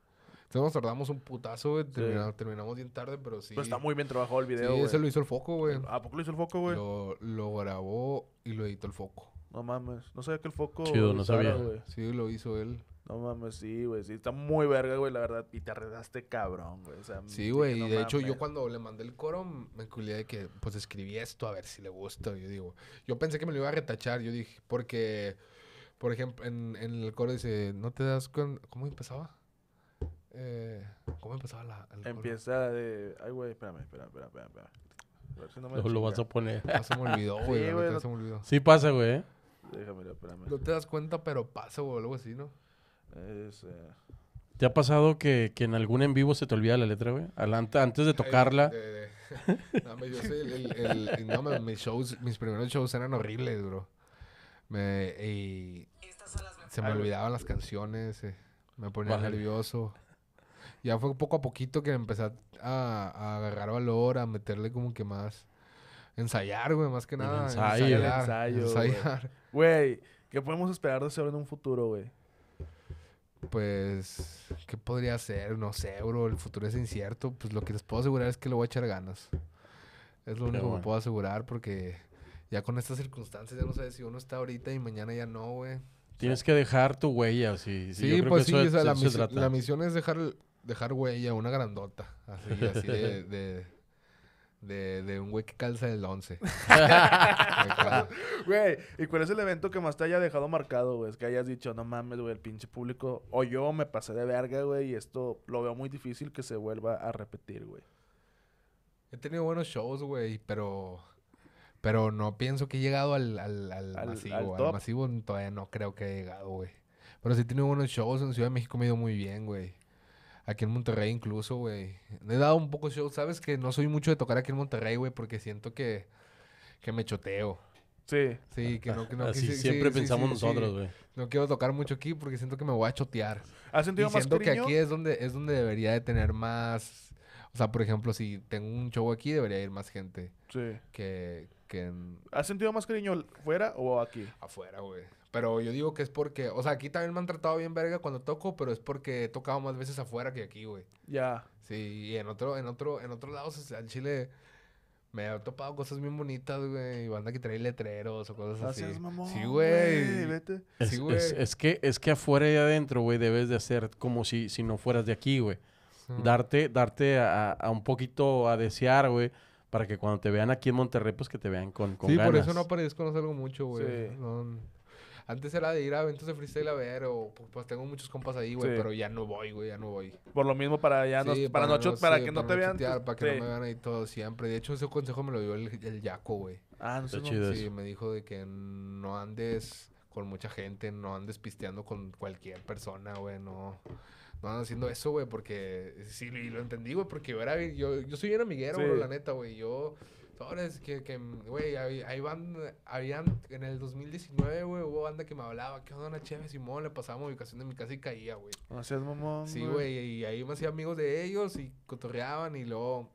Entonces nos tardamos un putazo, güey. Terminamos, terminamos bien tarde, pero sí. Pero está muy bien trabajado el Sí, video, güey. ese lo hizo el foco, güey. ¿A poco lo hizo el foco, güey? Lo, lo grabó y lo editó el foco. No mames. No sabía que el foco. Chido, no sabía. güey. Sí, lo hizo él. No mames, sí, güey. Sí, está muy verga, güey, la verdad. Y te arredaste cabrón, güey. O sea, Sí, güey. no y de hecho, yo cuando le mandé el coro, me culié de que, pues, escribí esto a ver si le gusta. Yo digo, yo pensé que me lo iba a retachar. Yo dije, porque, por ejemplo, en, en el coro dice, ¿no te das cuenta? ¿Cómo empezaba? Eh, ¿Cómo empezaba la, el coro? Empieza de. Ay, güey, espérame, espérame, espérame, espérame. espérame. A ver si no me Lo, lo vas a poner. Ah, se me olvidó, güey. Sí, güey, no- se me olvidó. Sí pasa, güey. ¿eh? Déjame, espérame. No te das cuenta, pero pasa, güey, algo así, ¿no? Es, eh, ¿Te ha pasado que, que en algún en vivo se te olvida la letra, güey? Antes de tocarla. De- de- no, me- yo el, el- el- no, me- mis shows, mis primeros shows eran horribles, bro. Me, y se me olvidaban las canciones, eh, me ponía Vale. nervioso. Ya fue poco a poquito que empecé a, a agarrar valor, a meterle como que más. Ensayar, güey, más que El nada. ensayo. El ensayar, ensayo, güey. ensayar. Güey, ¿qué podemos esperar de Zero en un futuro, güey? Pues, ¿qué podría ser? No sé, bro. El futuro es incierto. Pues lo que les puedo asegurar es que le voy a echar ganas. Es lo único bueno. que puedo asegurar porque ya con estas circunstancias ya no sé si uno está ahorita y mañana ya no, güey. Tienes que dejar tu huella, sí. sí, Sí, pues sí, eso o sea, la, misión, la misión es dejar, dejar huella, una grandota. Así, así de, de, de, de un güey que calza el 11. Acá. Güey, ¿y cuál es el evento que más te haya dejado marcado, güey? Es que hayas dicho, no mames, güey, el pinche público. O yo me pasé de verga, güey, y esto lo veo muy difícil que se vuelva a repetir, güey. He tenido buenos shows, güey, pero... Pero no pienso que he llegado al, al, al, Al- masivo. al masivo todavía no creo que he llegado, güey. Pero sí he tenido buenos shows. En Ciudad de México me ha ido muy bien, güey. Aquí en Monterrey incluso, güey. He dado un poco de shows. Sabes que no soy mucho de tocar aquí en Monterrey, güey, porque siento que, que me choteo. Sí. Sí, que no, que no. que Así sí- sí, siempre sí, pensamos sí, sí. nosotros, güey. No quiero tocar mucho aquí porque siento que me voy a chotear. ¿Has Y sentido más siento que cariño? aquí es donde, es donde debería de tener más... O sea, por ejemplo, si tengo un show aquí, debería ir más gente Sí. que, que en ¿Has sentido más cariño fuera o aquí? afuera, güey. Pero yo digo que es porque... O sea, aquí también me han tratado bien verga cuando toco, pero es porque he tocado más veces afuera que aquí, güey. Ya. Sí, y en otro, en otro, en otros lados, al Chile... Me he topado cosas bien bonitas, güey. Y banda que trae letreros o cosas No así. mamón, sí, güey. Vete. Es, Sí, güey. es que, es que afuera y adentro, güey, debes de hacer como si, si no fueras de aquí, güey. Sí. Darte, darte a, a un poquito a desear, güey, para que cuando te vean aquí en Monterrey, pues que te vean con, con sí, ganas. por eso no aparezco, no salgo mucho, güey. Sí. No- antes era de ir a eventos de freestyle a ver, o pu- pues tengo muchos compas ahí, güey, Sí. pero ya no voy, güey, ya no voy. Por lo mismo, para ya no, Sí, para, no, para sí, que no te vean. chutear, para que sí. no me vean ahí todo siempre. De hecho, ese consejo me lo dio el, el Yaco, güey. Ah, no sé. no- chido. Sí, me dijo de que no andes con mucha gente, no andes pisteando con cualquier persona, güey, no. No andes haciendo eso, güey, porque sí, y lo entendí, güey, porque yo era, yo, yo soy bien amiguero, Sí. bro, la neta, güey. Yo, sabes que, que, güey, ahí, ahí van, habían, en el 2019, güey, hubo banda que me hablaba, ¿qué onda, una chévere, Simón? Le pasaba ubicación de mi casa y caía, güey. No seas mamón. Sí, güey, y ahí me hacía amigos de ellos y cotorreaban y luego...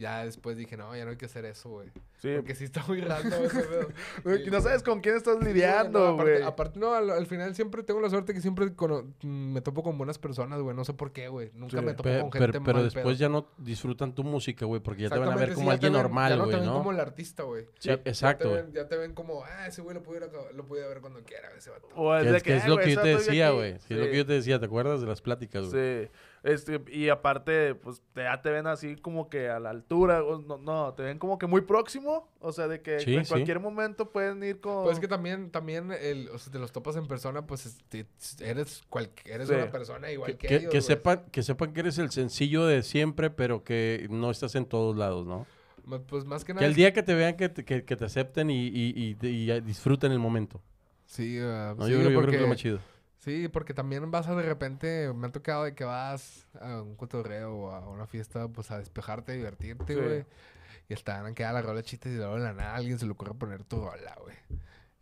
Ya después dije, no, ya no hay que hacer eso, güey. Sí. Porque sí está muy raro ese pedo. Güey, Sí, no sabes con quién estás Sí, güey, lidiando, no, aparte, güey. aparte, no, al, al final siempre tengo la suerte que siempre cono- mm, me topo con buenas personas, güey. No sé por qué, güey. Nunca Sí. me topo Pe- con pero gente pero mal después pedo. ya no disfrutan tu música, güey, porque ya te van a ver sí, como ya te alguien ven- normal, ya no güey, te ven ¿no? como el artista, güey. Sí, Ya- exacto, Ya te, ven, ya te ven como, ah, ese güey lo pudiera, lo pudiera ver cuando quiera, ese vato. O es Que es, que es "Ay, lo que yo te decía, aquí". güey. Sí, es lo Sí. que yo te decía, ¿te acuerdas de las pláticas, güey? Sí. Este, y aparte, pues ya te ven así como que a la altura. no, no, te ven como que muy próximo. O sea, de que Sí, en sí. cualquier momento pueden ir con. Pues es que también, también el, o sea, te los topas en persona, pues este, eres, cual, eres Sí. una persona igual Que, que, que- ellos, que sepan, que sepan que eres el sencillo de siempre, pero que no estás en todos lados, ¿no? Pues más que nada. Que el día que te vean, que te, que, que te acepten y, y, y- y disfruten el momento. Sí, ah, ¿no? sí, yo, creo, yo creo que es lo más chido. Sí, porque también vas a de repente, me ha tocado de que vas a un cotorreo o a una fiesta, pues a despejarte, a divertirte, Sí. güey. Y están quedar la rola chistes y luego de la nada alguien se le ocurre poner tu rola, güey.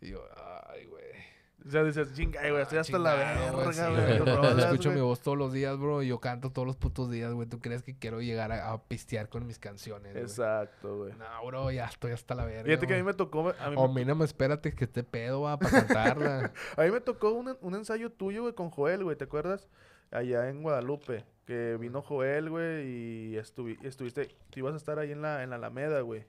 Y yo, ay, güey. O sea, dices, chinga, güey, estoy hasta la verga, güey. escucho güey". mi voz todos los días, bro. Y yo canto todos los putos días, güey. ¿Tú crees que quiero llegar a, a pistear con mis canciones? Exacto, güey. No, bro, ya estoy hasta la verga. Fíjate que a mí me tocó. A mí, O me, mínimo espérate que esté pedo, va, para cantarla. a mí me tocó un, un ensayo tuyo, güey, con Joel, güey, ¿te acuerdas? Allá en Guadalupe. Que vino Joel, güey, y estuvi- estuviste. Tú ibas a estar ahí en la, en la Alameda, güey.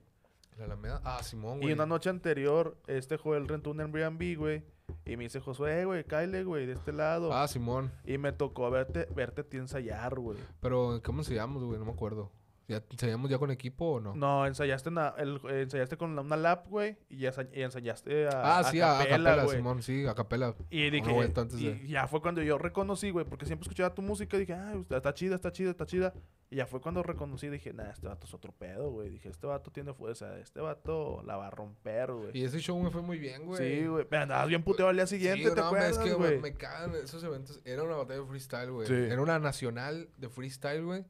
La Alameda. Ah, Simón, Y güey. una noche anterior, este Joel rentó un Airbnb, güey. Y me dice, Josué, güey, cáele, güey, de este lado. Ah, Simón. Y me tocó verte, verte a ti ensayar, güey. Pero, ¿cómo ensayamos, güey? No me acuerdo. ¿Ya ensayamos ya con equipo o no? No, ensayaste, en la- el- ensayaste con una lap, güey. Y, y ensayaste a, Ah, sí, a, a capela, güey. Simón, sí, a capela. Y dije, Una y de- ya fue cuando yo reconocí, güey, porque siempre escuchaba tu música y dije, ah, está, está chida, está chida, está chida. Y ya fue cuando reconocí, dije, nah, este vato es otro pedo, güey. Dije, este vato tiene fuerza, este vato la va a romper, güey. Y ese show me fue muy bien, güey. Sí, güey. Pero andabas bien puteado al día siguiente, Sí, ¿te no, acuerdas, es que güey? me, me cagan esos eventos. Era una batalla de freestyle, güey. Sí. Era una nacional de freestyle, güey.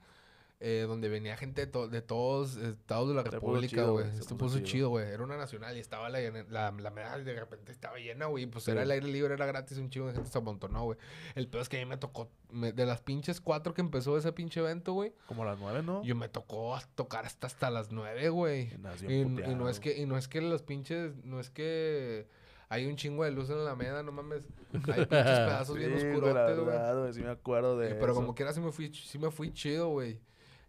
Eh, donde venía gente de, to- de todos estados de la Se República, güey. Esto puso chido. güey. Era una nacional y estaba la, la, la medalla de repente estaba llena, güey. Pues era el aire libre, era gratis, un chido de gente se amontonó, güey. El peor es que a mí me tocó, me- de las pinches cuatro que empezó ese pinche evento, güey. Como a las nueve, ¿no? Yo me tocó tocar hasta, hasta las nueve, güey. Y Y, bien y no es que, y no es que los pinches, no es que hay un chingo de luz en la meda, no mames. Hay pinches pedazos bien Sí, la oscurotes, güey. verdad, güey, sí me acuerdo de Pero eso. como quiera sí me fui, sí me fui chido, güey.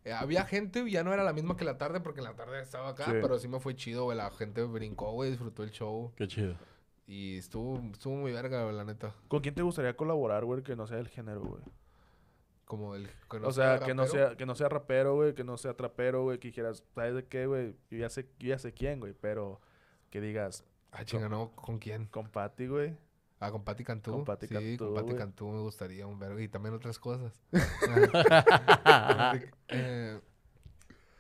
Eh, había gente, ya no era la misma que la tarde, porque en la tarde estaba acá, Sí. pero sí me fue chido, güey. La gente brincó, güey, disfrutó el show. Qué chido. Y estuvo, estuvo muy verga, güey, la neta. ¿Con quién te gustaría colaborar, güey, que no sea del género, güey? Como el... que o sea, que no sea, que no sea rapero, güey, que no sea trapero, güey, que dijeras, ¿sabes de qué, güey? Yo ya sé, yo ya sé quién, güey, pero que digas, Ah, chinga, no, ¿con quién? con Patty, güey. Ah, con Pati Cantú. Con Pati sí, Cantú, con Pati güey. Cantú me gustaría un vergo. Y también otras cosas. Eh,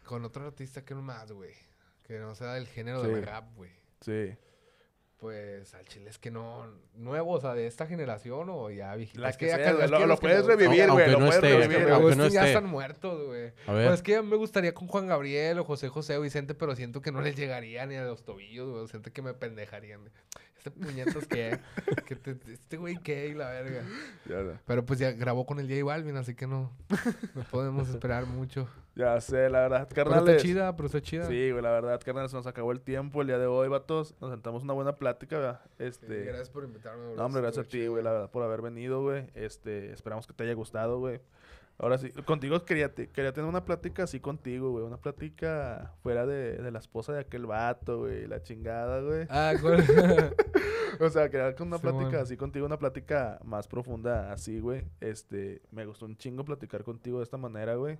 con otro artista que no más, güey. Que no sea del género de Sí. rap, güey. Sí. Pues al chile es que no. Nuevo, o sea, de esta generación o ya Es que sea, lo- que lo los que puedes revivir, güey, lo no puedes esté, Los revivir, aunque no ya esté. están muertos, güey. A ver. Pues es que me gustaría con Juan Gabriel o José José o Vicente, pero siento que no les llegaría ni a los tobillos, güey. Siento que me pendejarían. Este puñetos que, que te- este güey que y la verga. Ya. Pero pues ya grabó con el J Balvin, así que no, no podemos esperar mucho. ya sé, la verdad, Pero está carnales. chida, pero está chida. Sí, güey, la verdad, carnales, se nos acabó el tiempo el día de hoy, vatos. Nos sentamos una buena plática, ¿verdad? Sí, Este... gracias por invitarme, bro. No, hombre, gracias a ti, güey, la verdad, por haber venido, güey. Este, esperamos que te haya gustado, güey. Ahora sí, contigo quería, quería tener una plática así contigo, güey. Una plática fuera de, de la esposa de aquel vato, güey. La chingada, güey. Ah, ¿cuál? O sea, quería con una Sí, plática bueno. así contigo, una plática más profunda así, güey. Este, me gustó un chingo platicar contigo de esta manera, güey.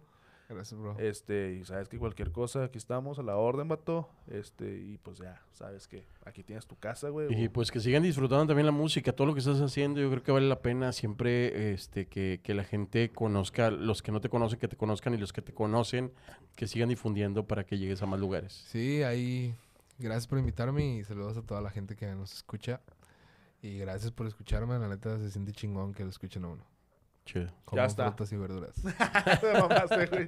Gracias, bro. Este, y sabes que cualquier cosa, aquí estamos a la orden, vato. Este, y pues ya, sabes que aquí tienes tu casa, güey. Y o- pues que sigan disfrutando también la música, todo lo que estás haciendo, yo creo que vale la pena siempre este, que, que la gente conozca, los que no te conocen, que te conozcan y los que te conocen, que sigan difundiendo para que llegues a más lugares. Sí, ahí. Gracias por invitarme y saludos a toda la gente que nos escucha. Y gracias por escucharme. La neta se siente chingón que lo escuchen a uno. Chido. Como está. frutas y verduras. Te mamaste, güey.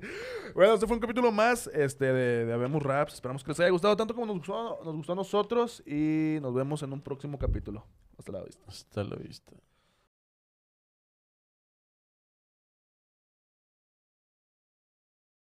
Bueno, este fue un capítulo más este, de, de Habemos Raps. Esperamos que les haya gustado tanto como nos gustó, nos gustó a nosotros. Y nos vemos en un próximo capítulo. Hasta la vista. Hasta la vista.